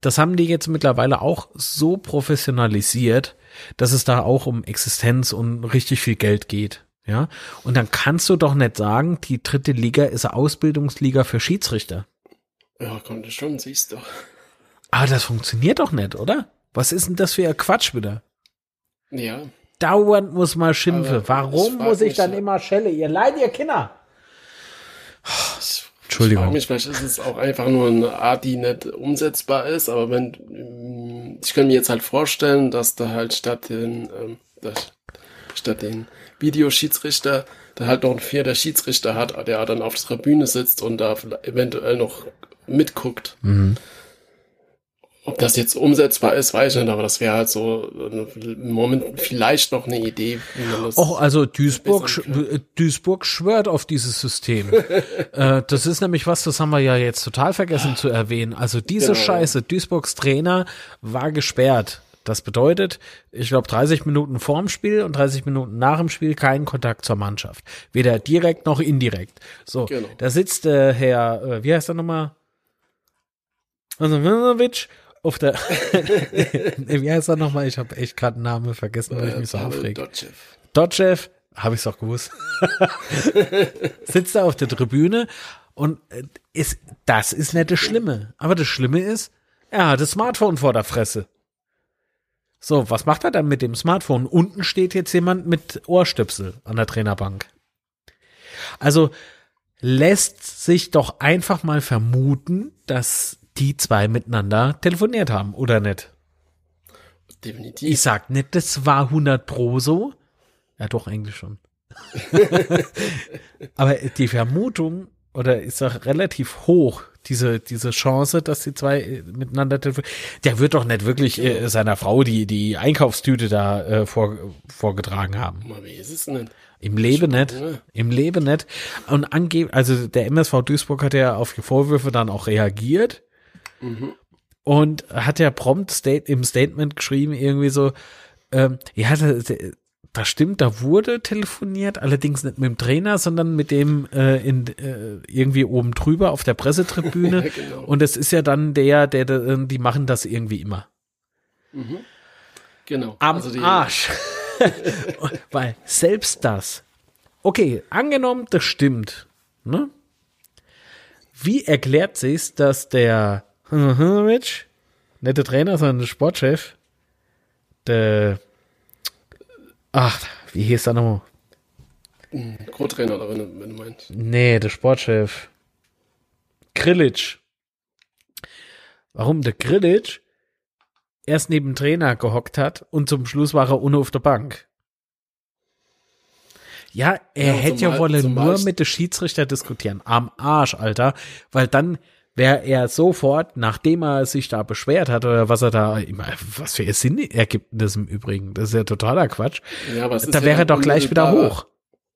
[SPEAKER 3] Das haben die jetzt mittlerweile auch so professionalisiert, dass es da auch um Existenz und richtig viel Geld geht. Ja, und dann kannst du doch nicht sagen, die dritte Liga ist eine Ausbildungsliga für Schiedsrichter.
[SPEAKER 2] Ja, konnte schon, siehst du.
[SPEAKER 3] Aber das funktioniert doch nicht, oder? Was ist denn das für ein Quatsch wieder?
[SPEAKER 2] Ja,
[SPEAKER 3] Dauernd muss man schimpfen.
[SPEAKER 2] Aber
[SPEAKER 3] Warum muss ich dann
[SPEAKER 2] so-
[SPEAKER 3] immer schelle? Ihr leid, ihr Kinder.
[SPEAKER 2] ich
[SPEAKER 3] Entschuldigung.
[SPEAKER 2] Ich mich, vielleicht ist es auch einfach nur eine Art, die nicht umsetzbar ist, aber wenn, ich kann mir jetzt halt vorstellen, dass da halt statt den, ähm, das, statt den Videoschiedsrichter, da halt noch ein vierter Schiedsrichter hat, der dann auf der Tribüne sitzt und da vielleicht eventuell noch mitguckt.
[SPEAKER 3] Mhm.
[SPEAKER 2] Ob das jetzt umsetzbar ist, weiß ich nicht, aber das wäre halt so im Moment vielleicht noch eine Idee.
[SPEAKER 3] Och, also Duisburg, äh, Duisburg schwört auf dieses System. äh, das ist nämlich was, das haben wir ja jetzt total vergessen zu erwähnen. Also diese
[SPEAKER 2] Genau.
[SPEAKER 3] Scheiße, Duisburgs Trainer war gesperrt. Das bedeutet, ich glaube, 30 Minuten vorm Spiel und 30 Minuten nach dem Spiel keinen Kontakt zur Mannschaft. Weder direkt noch indirekt. So,
[SPEAKER 2] Genau.
[SPEAKER 3] da sitzt äh, Herr, äh, wie heißt er nochmal? Also auf der, wie heißt er nochmal? Ich habe echt gerade einen Namen vergessen, weil ich mich so aufreg.
[SPEAKER 2] Dotschew.
[SPEAKER 3] Dotchev, habe ich es auch gewusst, sitzt da auf der Tribüne und äh, ist, das ist nicht das Schlimme. Aber das Schlimme ist, er hat das Smartphone vor der Fresse. So, was macht er dann mit dem Smartphone? Unten steht jetzt jemand mit Ohrstöpsel an der Trainerbank. Also lässt sich doch einfach mal vermuten, dass die zwei miteinander telefoniert haben, oder nicht?
[SPEAKER 2] Definitiv.
[SPEAKER 3] Ich sag nicht, das war 100 pro so. Ja, doch, eigentlich schon. Aber die Vermutung, oder ist doch relativ hoch, diese, diese Chance, dass die zwei äh, miteinander telefonieren. Der wird doch nicht wirklich äh, seiner Frau die, die Einkaufstüte da äh, vor, vorgetragen haben.
[SPEAKER 2] Wie ist es denn?
[SPEAKER 3] Im Leben nicht. Im Leben nicht. Und angeb, also der MSV Duisburg hat ja auf die Vorwürfe dann auch reagiert. Und hat ja prompt state, im Statement geschrieben, irgendwie so, ähm, ja, da, da stimmt, da wurde telefoniert, allerdings nicht mit dem Trainer, sondern mit dem äh, in, äh, irgendwie oben drüber auf der Pressetribüne.
[SPEAKER 2] Ja, genau.
[SPEAKER 3] Und es ist ja dann der, der, der, die machen das irgendwie immer.
[SPEAKER 2] Genau.
[SPEAKER 3] Am
[SPEAKER 2] Also die-
[SPEAKER 3] Arsch. Weil selbst das, okay, angenommen, das stimmt, ne? Wie erklärt sich's, dass der Rich, nicht der Trainer, sondern der Sportchef, der, ach, wie hieß er nochmal?
[SPEAKER 2] Co-Trainer, oder wenn du, wenn du meinst.
[SPEAKER 3] Nee, der Sportchef. Grillitsch. Warum der Grillitsch erst neben dem Trainer gehockt hat und zum Schluss war er ohne auf der Bank. Ja, er
[SPEAKER 2] Ja,
[SPEAKER 3] hätte ja
[SPEAKER 2] zumal-
[SPEAKER 3] nur mit dem Schiedsrichter diskutieren. Am Arsch, Alter. Weil dann wäre er sofort, nachdem er sich da beschwert hat oder was er da, was für Sinn ergibt das im Übrigen. Das ist ja totaler Quatsch.
[SPEAKER 2] Ja, aber es
[SPEAKER 3] Da
[SPEAKER 2] ja
[SPEAKER 3] wäre er
[SPEAKER 2] dann
[SPEAKER 3] doch gleich wieder hoch.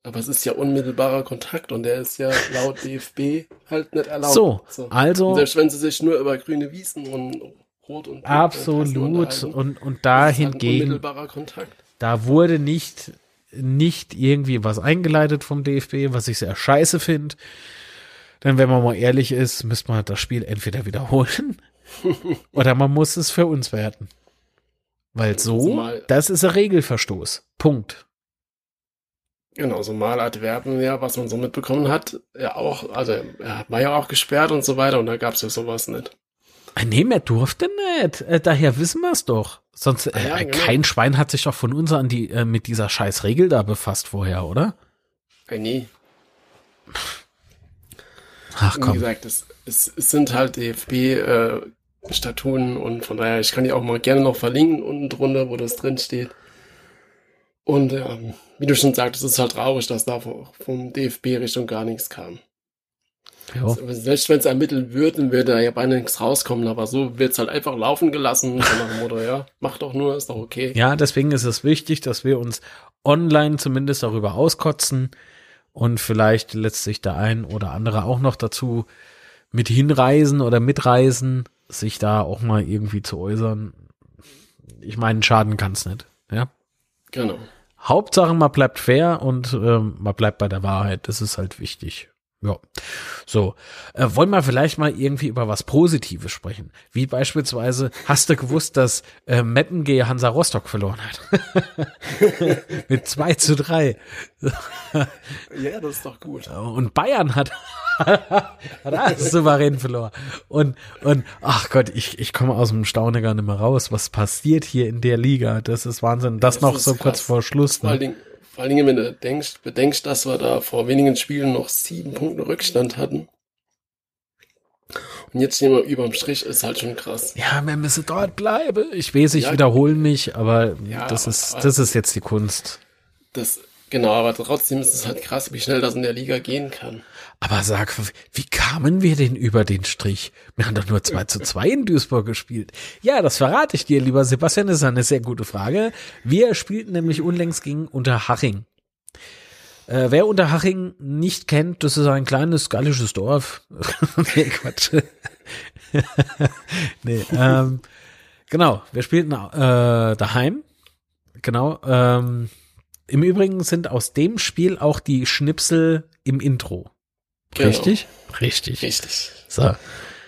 [SPEAKER 2] Aber es ist ja unmittelbarer Kontakt und der ist ja laut DFB halt nicht erlaubt.
[SPEAKER 3] So, also-
[SPEAKER 2] Und selbst wenn sie sich nur über grüne Wiesen und Rot und und
[SPEAKER 3] Absolut.
[SPEAKER 2] unterhalten,
[SPEAKER 3] Und, und da
[SPEAKER 2] halt
[SPEAKER 3] hingegen,
[SPEAKER 2] Kontakt.
[SPEAKER 3] da wurde nicht, nicht irgendwie was eingeleitet vom DFB, was ich sehr scheiße finde. Denn wenn man mal ehrlich ist, müsste man das Spiel entweder wiederholen oder man muss es für uns werten. Weil so,
[SPEAKER 2] Zumal-
[SPEAKER 3] das ist ein Regelverstoß. Punkt.
[SPEAKER 2] Genau, so mal Adverben, ja, was man so mitbekommen hat, ja auch, also er war ja auch gesperrt und so weiter und da gab's ja sowas nicht.
[SPEAKER 3] Ah, Nee, mehr durfte nicht. Äh, daher wissen wir es doch. Sonst, äh,
[SPEAKER 2] Ah ja, genau.
[SPEAKER 3] kein Schwein hat sich doch von uns an die, äh, mit dieser scheiß Regel da befasst vorher, oder?
[SPEAKER 2] Äh, nee,
[SPEAKER 3] Ach
[SPEAKER 2] wie
[SPEAKER 3] komm.
[SPEAKER 2] gesagt, es, es, es sind halt DFB-Statuten und von daher, ich kann die auch mal gerne noch verlinken unten drunter, wo das drin steht. Und ähm, wie du schon sagtest, es ist halt traurig, dass da vom DFB Richtung gar nichts kam.
[SPEAKER 3] Jo.
[SPEAKER 2] Selbst wenn es ermittelt wird, dann würde da ja beinahe nichts rauskommen, aber so wird's halt einfach laufen gelassen, so nach dem Motto, ja, mach doch nur, ist doch okay.
[SPEAKER 3] Ja, deswegen ist es wichtig, dass wir uns online zumindest darüber auskotzen und vielleicht lässt sich der ein oder andere auch noch dazu mit hinreisen oder mitreisen, sich da auch mal irgendwie zu äußern. Ich meine, schaden kann's nicht. Ja.
[SPEAKER 2] Genau.
[SPEAKER 3] Hauptsache, man bleibt fair und ähm, man bleibt bei der Wahrheit. Das ist halt wichtig. Ja. So. Äh, wollen wir vielleicht mal irgendwie über was Positives sprechen? Wie beispielsweise, hast du gewusst, dass äh, Meppen G Hansa Rostock verloren hat? Mit 2 zu 3.
[SPEAKER 2] Ja, das ist doch gut.
[SPEAKER 3] Und Bayern hat, hat alles souverän verloren. Und, und, ach Gott, ich, ich komme aus dem Staunen gar nicht mehr raus. Was passiert hier in der Liga? Das ist Wahnsinn. Das,
[SPEAKER 2] Das
[SPEAKER 3] noch so
[SPEAKER 2] krass.
[SPEAKER 3] kurz vor Schluss. Ne?
[SPEAKER 2] Vor allen Dingen, wenn du denkst, bedenkst, dass wir da vor wenigen Spielen noch sieben Punkte Rückstand hatten. Und jetzt stehen wir überm Strich, ist halt schon krass.
[SPEAKER 3] Ja, wir müssen dort bleiben. Ich weiß, ich
[SPEAKER 2] Ja.
[SPEAKER 3] wiederhole mich, aber
[SPEAKER 2] Ja,
[SPEAKER 3] das ist, das ist jetzt die Kunst.
[SPEAKER 2] Das, genau, aber trotzdem ist es halt krass, wie schnell das in der Liga gehen kann.
[SPEAKER 3] Aber sag, wie kamen wir denn über den Strich? Wir haben doch nur 2 zu 2 in Duisburg gespielt. Ja, das verrate ich dir, lieber Sebastian, das ist eine sehr gute Frage. Wir spielten nämlich unlängst gegen Unterhaching. Äh, wer Unterhaching nicht kennt, das ist ein kleines gallisches Dorf. nee, Quatsch. nee, ähm, genau, wir spielten äh, daheim. Genau. Ähm, Im Übrigen sind aus dem Spiel auch die Schnipsel im Intro.
[SPEAKER 2] Genau.
[SPEAKER 3] Richtig? Richtig.
[SPEAKER 2] Richtig.
[SPEAKER 3] So.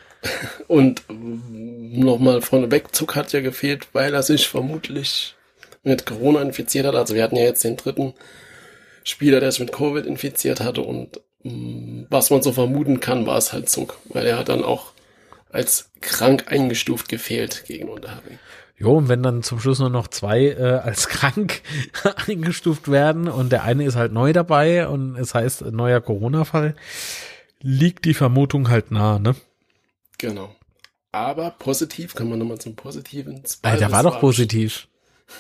[SPEAKER 2] Und nochmal vorneweg, Zug hat ja gefehlt, weil er sich vermutlich mit Corona infiziert hat. Also wir hatten ja jetzt den dritten Spieler, der sich mit Covid infiziert hatte und mh, was man so vermuten kann, war es halt Zug, weil er hat dann auch als krank eingestuft gefehlt gegen Unterhaching.
[SPEAKER 3] Jo, und wenn dann zum Schluss nur noch zwei äh, als krank eingestuft werden und der eine ist halt neu dabei und es heißt neuer Corona-Fall, liegt die Vermutung halt nah, ne?
[SPEAKER 2] Genau. Aber positiv, kann man nochmal zum Positiven.
[SPEAKER 3] Äh, der war doch positiv.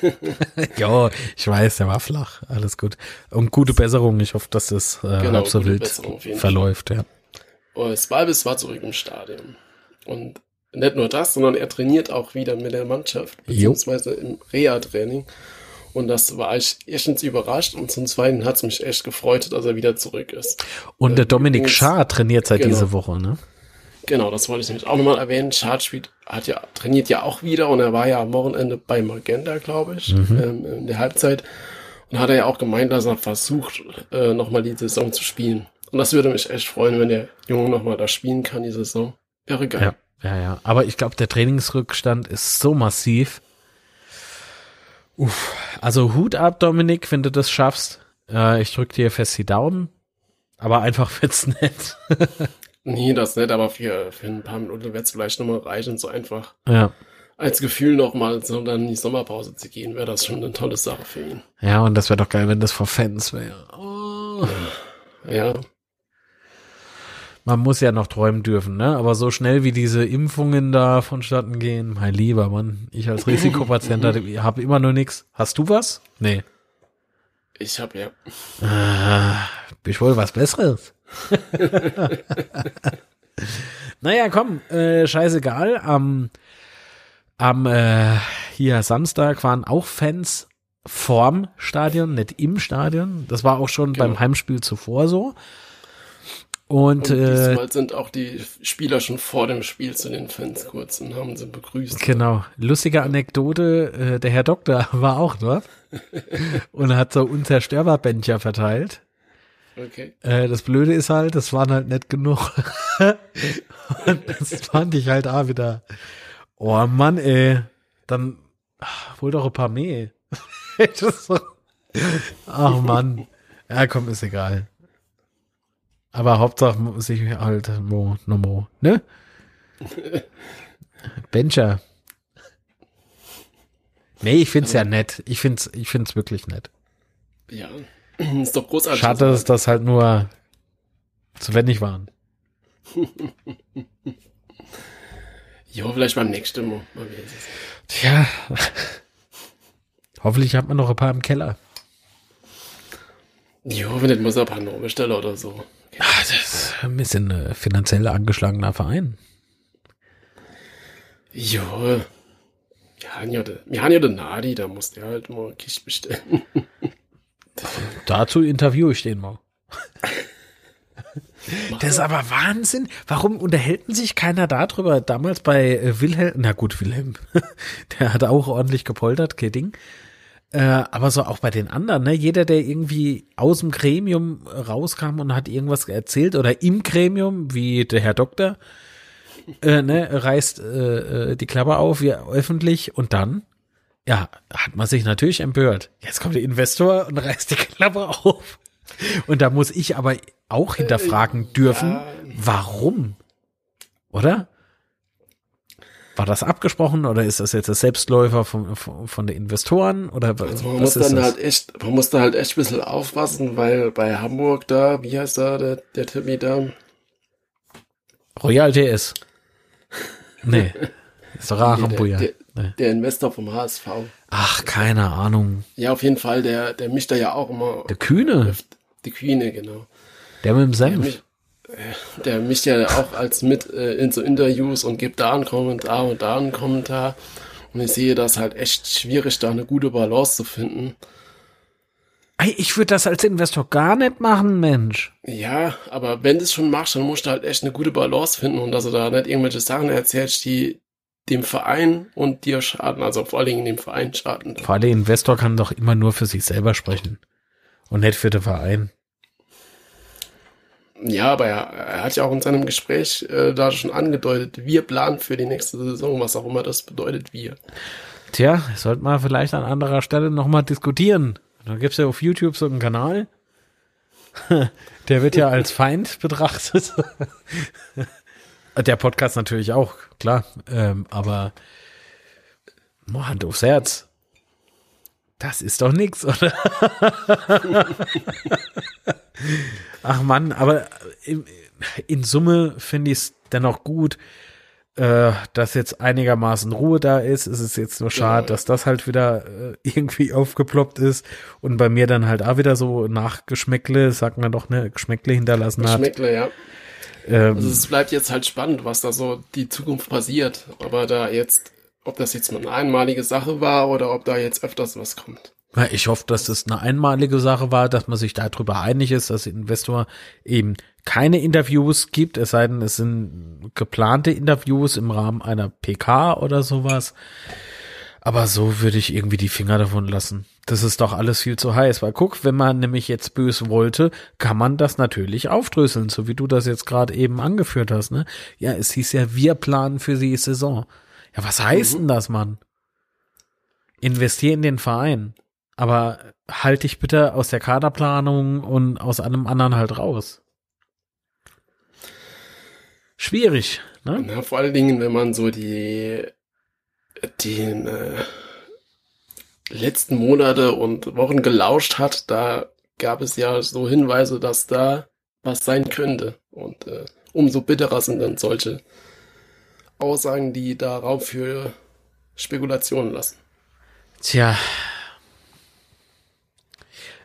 [SPEAKER 3] ja, ich weiß, der war flach. Alles gut. Und gute Besserung. Ich hoffe, dass das äh,
[SPEAKER 2] Genau,
[SPEAKER 3] halb so wild
[SPEAKER 2] Besserung
[SPEAKER 3] verläuft, ja.
[SPEAKER 2] Oh, Svalbis war zurück im Stadion. Und nicht nur das, sondern er trainiert auch wieder mit der Mannschaft,
[SPEAKER 3] Jo.
[SPEAKER 2] beziehungsweise im Reha-Training. Und das war ich erstens überrascht und zum Zweiten hat es mich echt gefreut, dass er wieder zurück ist.
[SPEAKER 3] Und der
[SPEAKER 2] Äh,
[SPEAKER 3] Dominik Schaar trainiert seit
[SPEAKER 2] Genau.
[SPEAKER 3] dieser Woche, ne?
[SPEAKER 2] Genau, das wollte ich nämlich auch nochmal erwähnen. Schad spielt, hat ja, trainiert ja auch wieder und er war ja am Wochenende bei Magenta, glaube ich, ähm, in der Halbzeit. Und hat er ja auch gemeint, dass er versucht, äh, nochmal die Saison zu spielen. Und das würde mich echt freuen, wenn der Junge nochmal da spielen kann, die Saison. Wäre geil.
[SPEAKER 3] Ja, ja, ja. Aber ich glaube, der Trainingsrückstand ist so massiv. Uff. Also Hut ab, Dominik, wenn du das schaffst. Äh, ich drück dir fest die Daumen. Aber einfach wird's nett.
[SPEAKER 2] Nee, das nicht, aber für, für ein paar Minuten wird es vielleicht nochmal reichen, so einfach
[SPEAKER 3] ja.
[SPEAKER 2] als Gefühl nochmal so dann in die Sommerpause zu gehen, wäre das schon eine tolle Sache für ihn.
[SPEAKER 3] Ja, und das wäre doch geil, wenn das vor Fans wäre. Oh.
[SPEAKER 2] Ja,
[SPEAKER 3] Man muss ja noch träumen dürfen, ne? Aber so schnell wie diese Impfungen da vonstatten gehen, mein lieber Mann, ich als Risikopatient habe immer nur nix. Hast du was? Nee.
[SPEAKER 2] ich habe ja.
[SPEAKER 3] Ah, bist wohl was Besseres. naja, komm, äh, scheißegal. Am, am äh, hier Samstag waren auch Fans vorm Stadion, nicht im Stadion. Das war auch schon
[SPEAKER 2] Genau.
[SPEAKER 3] beim Heimspiel zuvor so. Und,
[SPEAKER 2] Und
[SPEAKER 3] äh,
[SPEAKER 2] diesmal sind auch die Spieler schon vor dem Spiel zu den Fans kurz und haben sie begrüßt.
[SPEAKER 3] Genau. Lustige Anekdote, äh, der Herr Doktor war auch dort und hat so unzerstörbar Bändchen verteilt.
[SPEAKER 2] Okay.
[SPEAKER 3] Äh, das Blöde ist halt, das waren halt nicht genug. und das fand ich halt auch wieder. Oh Mann, ey. Dann ach, hol doch ein paar mehr. Ach Mann. Ja, komm, ist egal. Aber Hauptsache muss ich halt Mo, no Mo, ne? Bencher. Nee, ich find's ja nett. Ich find's, ich find's wirklich nett.
[SPEAKER 2] Ja, ist doch großartig.
[SPEAKER 3] Schade, dass das halt nur zu wenig waren.
[SPEAKER 2] Jo, vielleicht beim nächsten Mal.
[SPEAKER 3] Tja. Hoffentlich hat man noch ein paar im Keller.
[SPEAKER 2] Jo, wenn nicht, muss er ein paar neue bestellen oder so.
[SPEAKER 3] Ah, das ist ein bisschen äh, finanziell angeschlagener Verein.
[SPEAKER 2] Jo. Wir haben ja, de, wir haben ja den Nadi, da muss der halt mal Kist bestellen.
[SPEAKER 3] Dazu interviewe ich den mal. Das ist aber Wahnsinn. Warum unterhält sich keiner darüber? Damals bei äh, Wilhelm, na gut, Wilhelm, der hat auch ordentlich gepoltert, kein Ding. Äh, aber so auch bei den anderen, ne? Jeder, der irgendwie aus dem Gremium rauskam und hat irgendwas erzählt oder im Gremium, wie der Herr Doktor, äh, ne, reißt äh, äh, die Klappe auf, wie öffentlich und dann, ja, hat man sich natürlich empört. Jetzt kommt der Investor und reißt die Klappe auf. Und da muss ich aber auch hinterfragen dürfen,
[SPEAKER 2] ja.
[SPEAKER 3] warum? Oder? War das abgesprochen oder ist das jetzt der Selbstläufer von, von, von den Investoren oder
[SPEAKER 2] Also man muss dann
[SPEAKER 3] das?
[SPEAKER 2] halt echt, man muss da halt echt ein bisschen aufpassen, weil bei Hamburg da, wie heißt da der, der Timmy da?
[SPEAKER 3] Royal DS. Nee. Ist doch
[SPEAKER 2] Nee, der, der,
[SPEAKER 3] Nee.
[SPEAKER 2] der Investor vom HSV.
[SPEAKER 3] Ach, keine Ahnung.
[SPEAKER 2] Ja, auf jeden Fall, der, der mischt da ja auch immer
[SPEAKER 3] Der Kühne,
[SPEAKER 2] die Queen, genau.
[SPEAKER 3] der mit dem Senf.
[SPEAKER 2] Mich, der mischt ja auch als mit äh, in so Interviews und gibt da einen Kommentar und da einen Kommentar. Und ich sehe das halt echt schwierig, da eine gute Balance zu finden.
[SPEAKER 3] Ey, ich würde das als Investor gar nicht machen, Mensch.
[SPEAKER 2] Ja, aber wenn du es schon machst, dann musst du halt echt eine gute Balance finden und dass du da nicht irgendwelche Sachen erzählst, die dem Verein und dir schaden, also vor allen Dingen dem Verein schaden.
[SPEAKER 3] Vor allem der Investor kann doch immer nur für sich selber sprechen. Und nicht für den Verein.
[SPEAKER 2] Ja, aber er, er hat ja auch in seinem Gespräch äh, da schon angedeutet, wir planen für die nächste Saison, was auch immer das bedeutet, wir.
[SPEAKER 3] Tja, sollte man vielleicht an anderer Stelle nochmal diskutieren. Da gibt's ja auf YouTube so einen Kanal. Der wird ja als Feind betrachtet. Der Podcast natürlich auch, klar. Ähm, aber oh, Hand aufs Herz. Das ist doch nix, oder? Ach Mann, aber in, in Summe finde ich es dennoch gut, äh, dass jetzt einigermaßen Ruhe da ist. Es ist jetzt nur schade, dass das halt wieder äh, irgendwie aufgeploppt ist und bei mir dann halt auch wieder so Nachgeschmäckle, sagt man doch, ne, Geschmäckle hinterlassen hat.
[SPEAKER 2] Geschmäckle, ja.
[SPEAKER 3] Ähm,
[SPEAKER 2] Also es bleibt jetzt halt spannend, was da so die Zukunft passiert. Aber da jetzt, ob das jetzt mal eine einmalige Sache war oder ob da jetzt öfters was kommt.
[SPEAKER 3] Ich hoffe, dass das eine einmalige Sache war, dass man sich darüber einig ist, dass Investor eben keine Interviews gibt, es sei denn, es sind geplante Interviews im Rahmen einer PK oder sowas. Aber so würde ich irgendwie die Finger davon lassen. Das ist doch alles viel zu heiß. Weil guck, wenn man nämlich jetzt böse wollte, kann man das natürlich aufdröseln, so wie du das jetzt gerade eben angeführt hast. Ne? Ja, es hieß ja, wir planen für die Saison. Ja, was heißt denn das, Mann? Investier in den Verein. Aber halt dich bitte aus der Kaderplanung und aus allem anderen halt raus. Schwierig, ne?
[SPEAKER 2] Na, vor allen Dingen, wenn man so die, die äh, letzten Monate und Wochen gelauscht hat, da gab es ja so Hinweise, dass da was sein könnte. Und äh, umso bitterer sind dann solche Aussagen, die darauf für Spekulationen lassen.
[SPEAKER 3] Tja.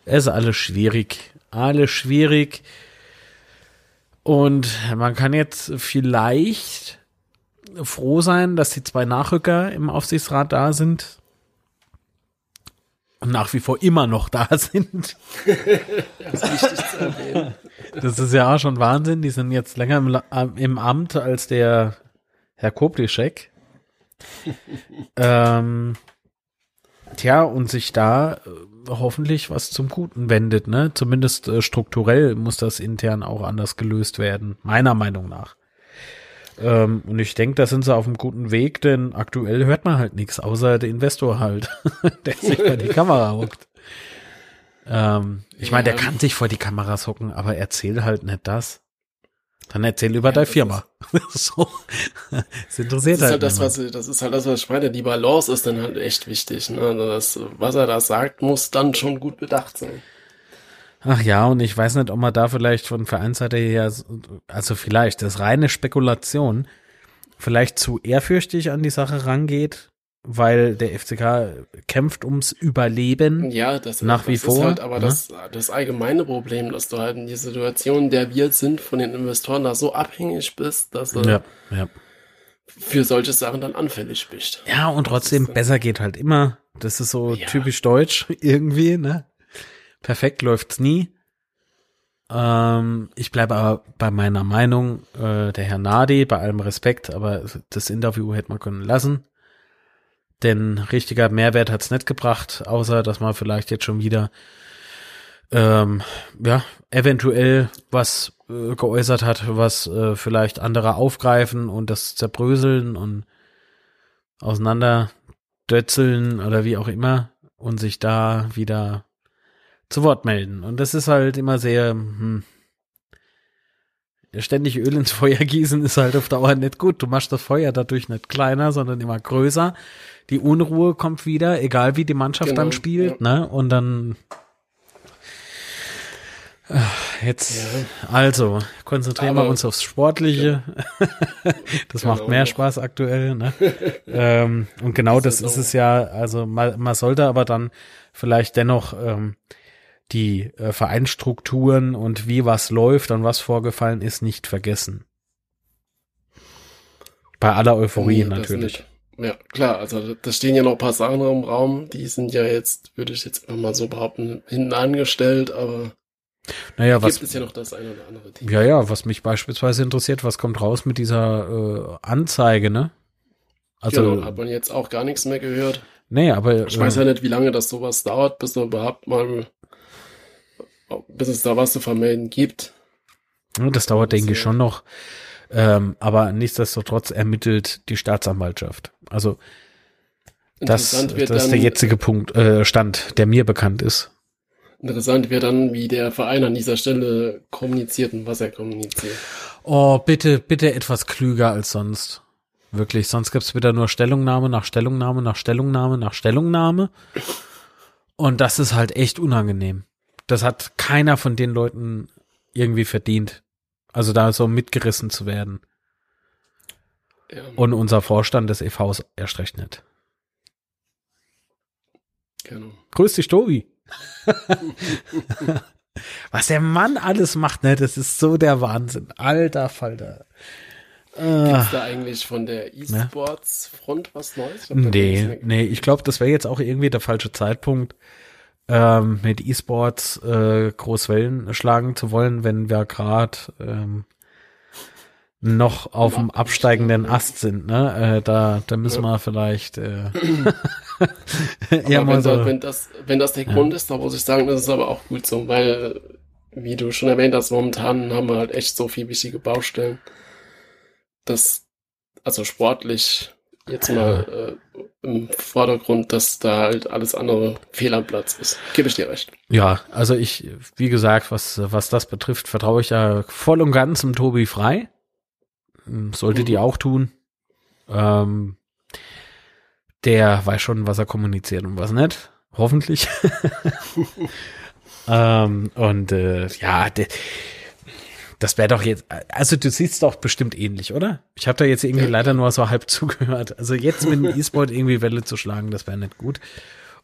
[SPEAKER 3] Es ist alles schwierig. Alles schwierig. Und man kann jetzt vielleicht froh sein, dass die zwei Nachrücker im Aufsichtsrat da sind. Und nach wie vor immer noch da sind.
[SPEAKER 2] Das ist.
[SPEAKER 3] Das ist ja auch schon Wahnsinn. Die sind jetzt länger im, im Amt als der Herr Koblischek. ähm, tja, und sich da äh, hoffentlich was zum Guten wendet, ne? Zumindest äh, strukturell muss das intern auch anders gelöst werden, meiner Meinung nach. Ähm, und ich denke, da sind sie auf einem guten Weg, denn aktuell hört man halt nichts, außer der Investor halt, der sich vor die Kamera huckt. Ähm, ich meine, der kann sich vor die Kameras hocken, aber erzähl halt nicht das. Dann erzähl über
[SPEAKER 2] Ja,
[SPEAKER 3] deine Firma. so. Das interessiert
[SPEAKER 2] Das ist
[SPEAKER 3] halt,
[SPEAKER 2] halt das, was, das ist halt das, was ich meine. Die Balance ist dann halt echt wichtig. Ne? Also das, was er da sagt, muss dann schon gut bedacht sein.
[SPEAKER 3] Ach ja, und ich weiß nicht, ob man da vielleicht von Vereinsseite her, also vielleicht, das ist reine Spekulation, vielleicht zu ehrfürchtig an die Sache rangeht, weil der FCK kämpft ums Überleben.
[SPEAKER 2] Ja, das,
[SPEAKER 3] Nach
[SPEAKER 2] das
[SPEAKER 3] wie
[SPEAKER 2] ist
[SPEAKER 3] vor,
[SPEAKER 2] halt aber
[SPEAKER 3] ne?
[SPEAKER 2] das, das allgemeine Problem, dass du halt in die Situation, in der wir sind, von den Investoren da so abhängig bist, dass du
[SPEAKER 3] Ja, ja.
[SPEAKER 2] für solche Sachen dann anfällig bist.
[SPEAKER 3] Ja, und trotzdem,
[SPEAKER 2] äh,
[SPEAKER 3] besser geht halt immer. Das ist so
[SPEAKER 2] Ja.
[SPEAKER 3] typisch deutsch irgendwie, ne? Perfekt läuft's nie. Ähm, ich bleibe aber bei meiner Meinung, äh, der Herr Nadi, bei allem Respekt, aber das Interview hätte man können lassen. Denn richtiger Mehrwert hat's nicht gebracht, außer dass man vielleicht jetzt schon wieder ähm, ja, eventuell was äh, geäußert hat, was äh, vielleicht andere aufgreifen und das zerbröseln und auseinanderdötzeln oder wie auch immer und sich da wieder zu Wort melden. Und das ist halt immer sehr, hm, ständig Öl ins Feuer gießen ist halt auf Dauer nicht gut. Du machst das Feuer dadurch nicht kleiner, sondern immer größer. Die Unruhe kommt wieder, egal wie die Mannschaft
[SPEAKER 2] Genau,
[SPEAKER 3] dann spielt, ne? Und dann Ach, Jetzt, also, konzentrieren wir
[SPEAKER 2] Aber-
[SPEAKER 3] uns aufs Sportliche. das macht
[SPEAKER 2] Genau.
[SPEAKER 3] mehr Spaß aktuell. Ne? ähm, und genau das
[SPEAKER 2] Das
[SPEAKER 3] ist
[SPEAKER 2] ist
[SPEAKER 3] es ja. Also man, man sollte aber dann vielleicht dennoch ähm, die äh, Vereinsstrukturen und wie was läuft und was vorgefallen ist, nicht vergessen. Bei aller Euphorie
[SPEAKER 2] Nee, das
[SPEAKER 3] natürlich.
[SPEAKER 2] Ja, klar, also da stehen ja noch ein paar Sachen im Raum, die sind ja jetzt, würde ich jetzt einfach mal so behaupten, hinten angestellt, aber
[SPEAKER 3] Naja,
[SPEAKER 2] gibt
[SPEAKER 3] was,
[SPEAKER 2] es ja noch das eine oder andere Thema.
[SPEAKER 3] ja, ja, was mich beispielsweise interessiert, was kommt raus mit dieser äh, Anzeige, ne? Also,
[SPEAKER 2] genau, hat man jetzt auch gar nichts mehr gehört.
[SPEAKER 3] nee, aber
[SPEAKER 2] Ich weiß ja nicht, wie lange das sowas dauert, bis da überhaupt mal, bis es da was zu vermelden gibt.
[SPEAKER 3] Das dauert, denke ich, schon noch. Ähm, aber nichtsdestotrotz ermittelt die Staatsanwaltschaft. Also das, das ist der jetzige Punkt, äh, Stand, der mir bekannt ist.
[SPEAKER 2] Interessant wäre dann, wie der Verein an dieser Stelle kommuniziert und was er kommuniziert.
[SPEAKER 3] Oh, bitte, bitte etwas klüger als sonst. Wirklich, sonst gibt's wieder nur Stellungnahme nach Stellungnahme nach Stellungnahme nach Stellungnahme. Und das ist halt echt unangenehm. Das hat keiner von den Leuten irgendwie verdient. Also da so mitgerissen zu werden. Ja. Und unser Vorstand des EVs erst recht nicht. Genau. Grüß dich, Tobi. Was der Mann alles macht, ne, das ist so der Wahnsinn. Alter Falter.
[SPEAKER 2] Gibt's da eigentlich von der E-Sports-Front was Neues?
[SPEAKER 3] Nee, nee, ich glaube, das wäre jetzt auch irgendwie der falsche Zeitpunkt, ähm, mit E-Sports äh, Großwellen schlagen zu wollen, wenn wir gerade ähm, noch auf dem absteigenden Ast sind. Ne? Äh, da, da müssen wir vielleicht äh,
[SPEAKER 2] ja, wenn, so. da, wenn, das, wenn das der ja. Grund ist, da muss ich sagen, das ist aber auch gut so, weil, wie du schon erwähnt hast, momentan haben wir halt echt so viele wichtige Baustellen, dass, also sportlich jetzt mal äh, im Vordergrund, dass da halt alles andere fehl am Platz ist. Gebe ich dir recht.
[SPEAKER 3] Ja, also ich, wie gesagt, was, was das betrifft, vertraue ich ja voll und ganz dem Tobi frei. Hm, sollte mhm. die auch tun. Ähm, der weiß schon, was er kommuniziert und was nicht. Hoffentlich. ähm, und äh, ja, de, das wäre doch jetzt, also du siehst doch bestimmt ähnlich, oder? Ich habe da jetzt irgendwie leider nur so halb zugehört. Also jetzt mit dem E-Sport irgendwie Welle zu schlagen, das wäre nicht gut.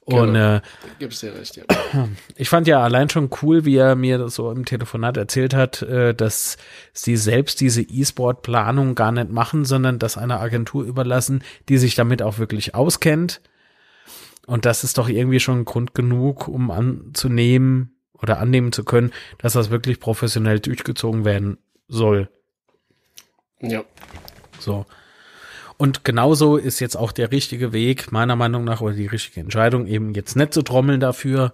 [SPEAKER 3] Und genau. äh,
[SPEAKER 2] gibt's dir recht, ja.
[SPEAKER 3] Ich fand ja allein schon cool, wie er mir so im Telefonat erzählt hat, äh, dass sie selbst diese E-Sport-Planung gar nicht machen, sondern das einer Agentur überlassen, die sich damit auch wirklich auskennt. Und das ist doch irgendwie schon Grund genug, um anzunehmen oder annehmen zu können, dass das wirklich professionell durchgezogen werden soll.
[SPEAKER 2] Ja.
[SPEAKER 3] So. Und genauso ist jetzt auch der richtige Weg, meiner Meinung nach, oder die richtige Entscheidung, eben jetzt nicht zu trommeln dafür,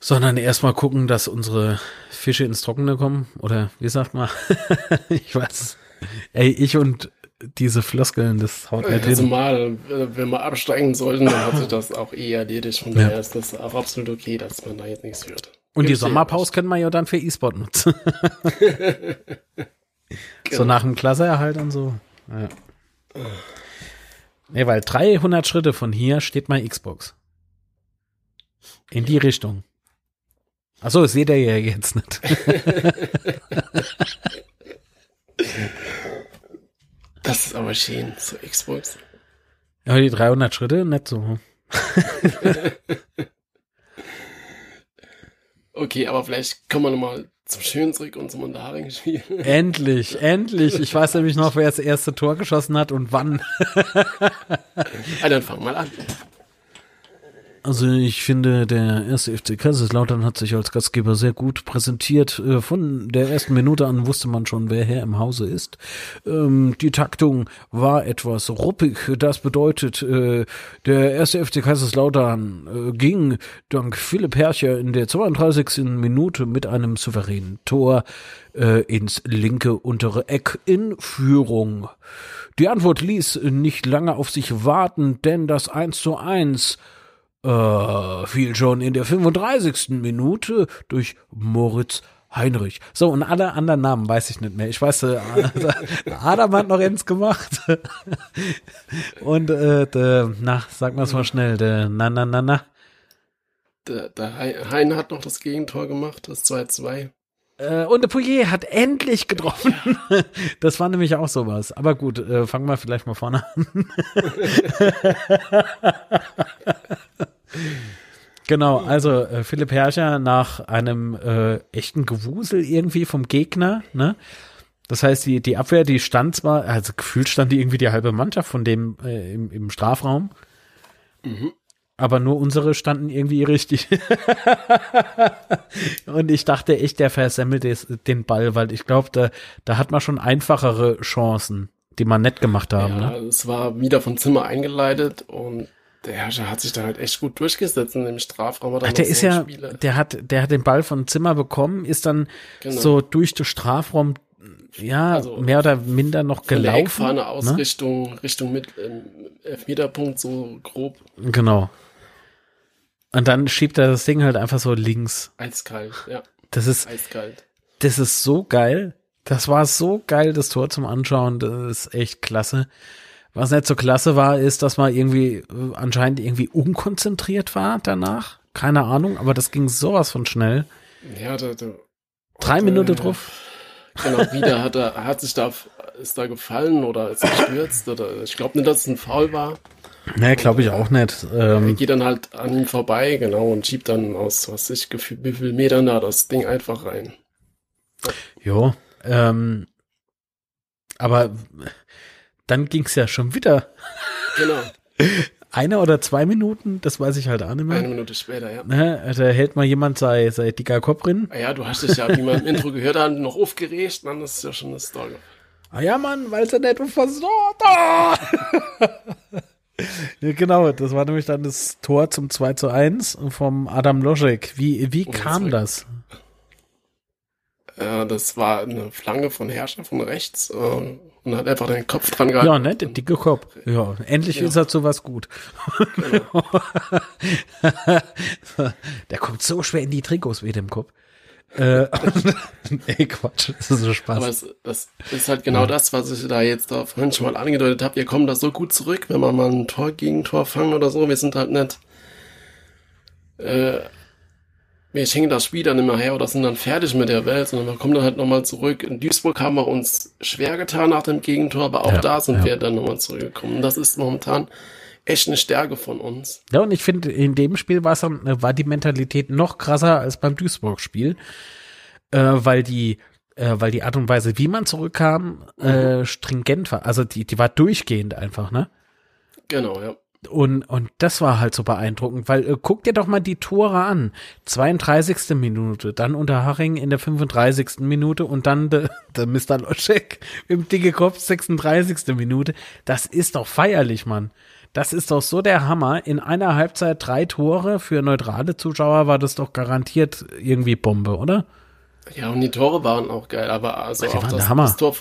[SPEAKER 3] sondern erstmal gucken, dass unsere Fische ins Trockene kommen. Oder wie sagt man? ich weiß. Ey, ich und diese Floskeln, das
[SPEAKER 2] haut nicht also hin. mal, wenn wir absteigen sollten, dann hat sich das auch eh erledigt. Von ja. daher ist das auch absolut okay, dass man da jetzt nichts hört.
[SPEAKER 3] Und Gibt's die Sommerpause können wir ja dann für E-Sport nutzen. genau. So nach dem Klasseerhalt und so. Ja. Nee, weil 300 Schritte von hier steht mein Xbox. In die Richtung. Achso, das seht ihr ja jetzt nicht.
[SPEAKER 2] das ist aber schön, so Xbox.
[SPEAKER 3] Ja, die 300 Schritte, nicht so.
[SPEAKER 2] okay, aber vielleicht kommen wir nochmal zum Schönzrick und zum Unterharing-Spiel.
[SPEAKER 3] Endlich, endlich. Ich weiß nämlich noch, wer das erste Tor geschossen hat und wann.
[SPEAKER 2] ah, dann fang mal an.
[SPEAKER 3] Also ich finde, der erste FC Kaiserslautern hat sich als Gastgeber sehr gut präsentiert. Äh, von der ersten Minute an wusste man schon, wer Herr im Hause ist. Ähm, die Taktung war etwas ruppig. Das bedeutet, äh, der erste FC Kaiserslautern äh, ging dank Philipp Herrcher in der 32. Minute mit einem souveränen Tor ins linke untere Eck in Führung. Die Antwort ließ nicht lange auf sich warten, denn das 1 zu 1 äh, fiel schon in der 35. Minute durch Moritz Heinrich. So, und alle anderen Namen weiß ich nicht mehr. Ich weiß, äh, Adam hat noch eins gemacht. und, äh, de, na, sag mal mal schnell, der, na, na, na, na.
[SPEAKER 2] Der, der Hein hat noch das Gegentor gemacht, das 2-2.
[SPEAKER 3] Äh, und der Pouillet hat endlich getroffen. Das war nämlich auch sowas. Aber gut, äh, fangen wir vielleicht mal vorne an. Genau, also äh, Philipp Herrscher nach einem äh, echten Gewusel irgendwie vom Gegner, ne? Das heißt, die, die Abwehr, die stand zwar, also gefühlt stand die irgendwie die halbe Mannschaft von dem äh, im, im Strafraum. Mhm. Aber nur unsere standen irgendwie richtig. und ich dachte echt, der versemmelt des, den Ball, weil ich glaube, da, da hat man schon einfachere Chancen, die man nett gemacht haben. Ja,
[SPEAKER 2] ne? es war wieder von Zimmer eingeleitet und der Herrscher hat sich da halt echt gut durchgesetzt in dem Strafraum. Hat
[SPEAKER 3] Ach, der ist ja,
[SPEAKER 2] Spiele.
[SPEAKER 3] der hat, der hat den Ball von Zimmer bekommen, ist dann
[SPEAKER 2] Genau.
[SPEAKER 3] so durch den Strafraum, ja,
[SPEAKER 2] Also
[SPEAKER 3] mehr oder minder noch gelaufen.
[SPEAKER 2] Eckfahne aus
[SPEAKER 3] ne?
[SPEAKER 2] Richtung, Richtung mit ähm, Elfmeterpunkt so grob
[SPEAKER 3] Genau. Und dann schiebt er das Ding halt einfach so links.
[SPEAKER 2] eiskalt. Ja,
[SPEAKER 3] Das ist,
[SPEAKER 2] eiskalt.
[SPEAKER 3] das ist so geil. Das war so geil, das Tor zum Anschauen. Das ist echt klasse. Was nicht so klasse war, ist, dass man irgendwie äh, anscheinend irgendwie unkonzentriert war danach. Keine Ahnung, aber das ging sowas von schnell.
[SPEAKER 2] Ja, da, da,
[SPEAKER 3] Drei
[SPEAKER 2] äh,
[SPEAKER 3] Minuten drauf.
[SPEAKER 2] Genau, wieder hat er, hat sich da, ist da gefallen oder ist gestürzt oder ich glaube nicht, dass es ein Foul war.
[SPEAKER 3] Nee, glaube ich auch nicht.
[SPEAKER 2] Er
[SPEAKER 3] Ähm,
[SPEAKER 2] geht dann halt an ihm vorbei, genau, und schiebt dann aus, was ich, gefühlt, wie viel Metern da das Ding einfach rein.
[SPEAKER 3] jo, ähm, aber dann ging's ja schon wieder.
[SPEAKER 2] Genau,
[SPEAKER 3] Eine oder zwei Minuten, das weiß ich halt auch nicht mehr.
[SPEAKER 2] eine Minute später, ja.
[SPEAKER 3] Ne, da hält mal jemand sei, sei dicker Kopf drin.
[SPEAKER 2] Ah Ja, du hast dich ja, wie man im Intro gehört hat, noch aufgeregt, dann ist ja schon eine Story.
[SPEAKER 3] Ah ja, Mann, weil sie nicht versorgt. Ah! ja, genau, das war nämlich dann das Tor zum 2 zu 1 vom Adam Loschek. Wie, wie
[SPEAKER 2] Oh,
[SPEAKER 3] kam das?
[SPEAKER 2] Ja, das war eine Flanke von Herrscher von rechts äh, und hat einfach den Kopf dran gehalten.
[SPEAKER 3] Ja, ne, der dicke Kopf. Ja, endlich
[SPEAKER 2] Ja.
[SPEAKER 3] ist er zu was gut.
[SPEAKER 2] Genau.
[SPEAKER 3] der kommt so schwer in die Trikots wie dem Kopf. Äh, nee, Quatsch, das ist so Spaß.
[SPEAKER 2] Aber es, das ist halt genau das, was ich da jetzt da vorhin schon mal angedeutet habe. Wir kommen da so gut zurück, wenn wir mal ein Tor gegen Tor fangen oder so. Wir sind halt nicht, äh, wir schenken das Spiel dann immer her oder sind dann fertig mit der Welt, sondern wir kommen dann halt nochmal zurück. In Duisburg haben wir uns schwer getan nach dem Gegentor, aber auch
[SPEAKER 3] Ja,
[SPEAKER 2] da sind
[SPEAKER 3] ja.
[SPEAKER 2] wir dann nochmal zurückgekommen. Das ist momentan echt eine Stärke von uns.
[SPEAKER 3] Ja, und ich finde, in dem Spiel war's dann, äh, war die Mentalität noch krasser als beim Duisburg-Spiel, äh, weil die, äh, weil die Art und Weise, wie man zurückkam, äh, stringent war. Also die, die war durchgehend einfach, ne?
[SPEAKER 2] Genau, ja.
[SPEAKER 3] Und, und das war halt so beeindruckend, weil äh, guck dir doch mal die Tore an. 32. Minute, dann unter Haring in der 35. Minute und dann der, der Mr. Loschek im dicke Kopf 36. Minute. Das ist doch feierlich, Mann. Das ist doch so der Hammer. In einer Halbzeit drei Tore für neutrale Zuschauer war das doch garantiert irgendwie Bombe, oder?
[SPEAKER 2] Ja, und die Tore waren auch geil, aber also auch das, das Tor,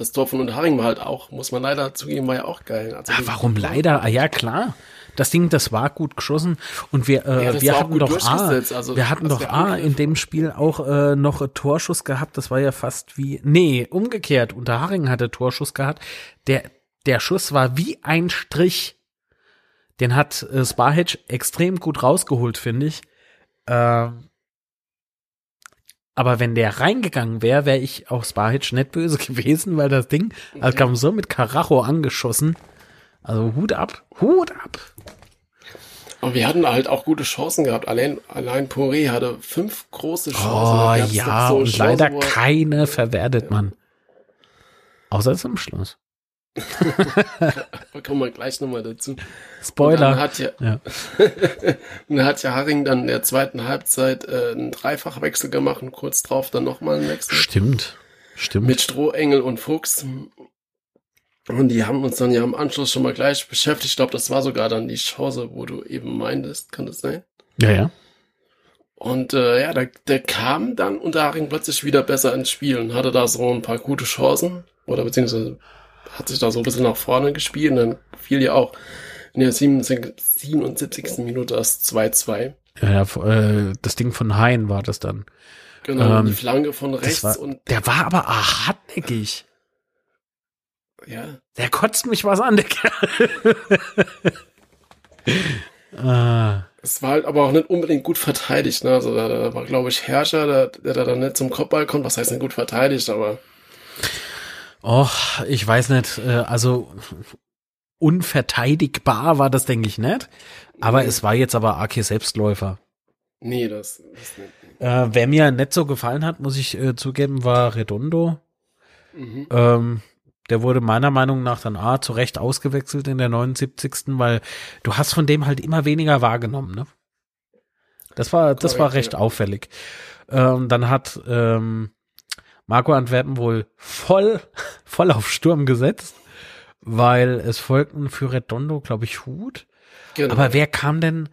[SPEAKER 2] das Tor von Unterharing war halt auch, muss man leider zugeben, war ja auch geil. Also die-
[SPEAKER 3] warum leider? Ah, ja, klar. Das Ding, das war gut geschossen und wir, äh,
[SPEAKER 2] Ja,
[SPEAKER 3] wir hatten doch A,
[SPEAKER 2] also
[SPEAKER 3] wir hatten doch A in dem Spiel auch äh, noch Torschuss gehabt. Das war ja fast wie, nee, umgekehrt. Unterharing hatte Torschuss gehabt. Der, der Schuss war wie ein Strich. Den hat äh, Spahic extrem gut rausgeholt, finde ich. Ähm, aber wenn der reingegangen wäre, wäre ich auch Spahic nicht böse gewesen, weil das Ding, also kam so mit Karacho angeschossen. Also Hut ab, Hut ab.
[SPEAKER 2] Und wir hatten halt auch gute Chancen gehabt. Allein, allein Poiré hatte fünf große Chancen.
[SPEAKER 3] Oh ja,
[SPEAKER 2] so
[SPEAKER 3] und
[SPEAKER 2] Chancen,
[SPEAKER 3] leider
[SPEAKER 2] er-
[SPEAKER 3] keine verwertet man. Außer zum Schluss.
[SPEAKER 2] Da kommen wir gleich nochmal dazu. Und dann
[SPEAKER 3] Spoiler.
[SPEAKER 2] hat ja,
[SPEAKER 3] Ja.
[SPEAKER 2] dann hat ja Haring dann in der zweiten Halbzeit äh, einen Dreifachwechsel gemacht und kurz drauf dann nochmal einen Wechsel.
[SPEAKER 3] Stimmt. Stimmt.
[SPEAKER 2] mit Strohengel und Fuchs. Und die haben uns dann ja im Anschluss schon mal gleich beschäftigt. Ich glaube, das war sogar dann die Chance, wo du eben meintest, kann das sein?
[SPEAKER 3] ja, ja.
[SPEAKER 2] Und äh, ja, der, der kam dann unter Haring plötzlich wieder besser ins Spiel und hatte da so ein paar gute Chancen. Oder beziehungsweise hat sich da so ein bisschen nach vorne gespielt. Und dann fiel ja auch in der 77. 77. Minute das 2-2.
[SPEAKER 3] ja, ja äh, das Ding von Hein war das dann.
[SPEAKER 2] Genau,
[SPEAKER 3] Ähm,
[SPEAKER 2] die Flanke von rechts
[SPEAKER 3] war,
[SPEAKER 2] und
[SPEAKER 3] der war aber ah, hartnäckig.
[SPEAKER 2] ja,
[SPEAKER 3] Der kotzt mich was an, der Kerl. ah,
[SPEAKER 2] Es war halt aber auch nicht unbedingt gut verteidigt. Ne? Also da, da war, glaube ich, Herrscher, der, der da dann nicht zum Kopfball kommt. Was heißt nicht gut verteidigt, aber
[SPEAKER 3] Och, ich weiß nicht, äh, also unverteidigbar war das, denke ich, nicht. Aber
[SPEAKER 2] Nee.
[SPEAKER 3] es war jetzt aber AK Selbstläufer.
[SPEAKER 2] nee, das, das nicht.
[SPEAKER 3] Äh, wer mir nicht so gefallen hat, muss ich äh, zugeben, war Redondo.
[SPEAKER 2] Mhm.
[SPEAKER 3] Ähm, der wurde meiner Meinung nach dann A zu Recht ausgewechselt in der 79. Weil du hast von dem halt immer weniger wahrgenommen, ne? Das war, das war
[SPEAKER 2] Korrekt,
[SPEAKER 3] recht
[SPEAKER 2] ja.
[SPEAKER 3] auffällig. Ähm, dann hat ähm, Marco Antwerpen wohl voll, voll auf Sturm gesetzt, weil es folgten für Redondo, glaube ich, Hut
[SPEAKER 2] Genau.
[SPEAKER 3] Aber wer kam denn?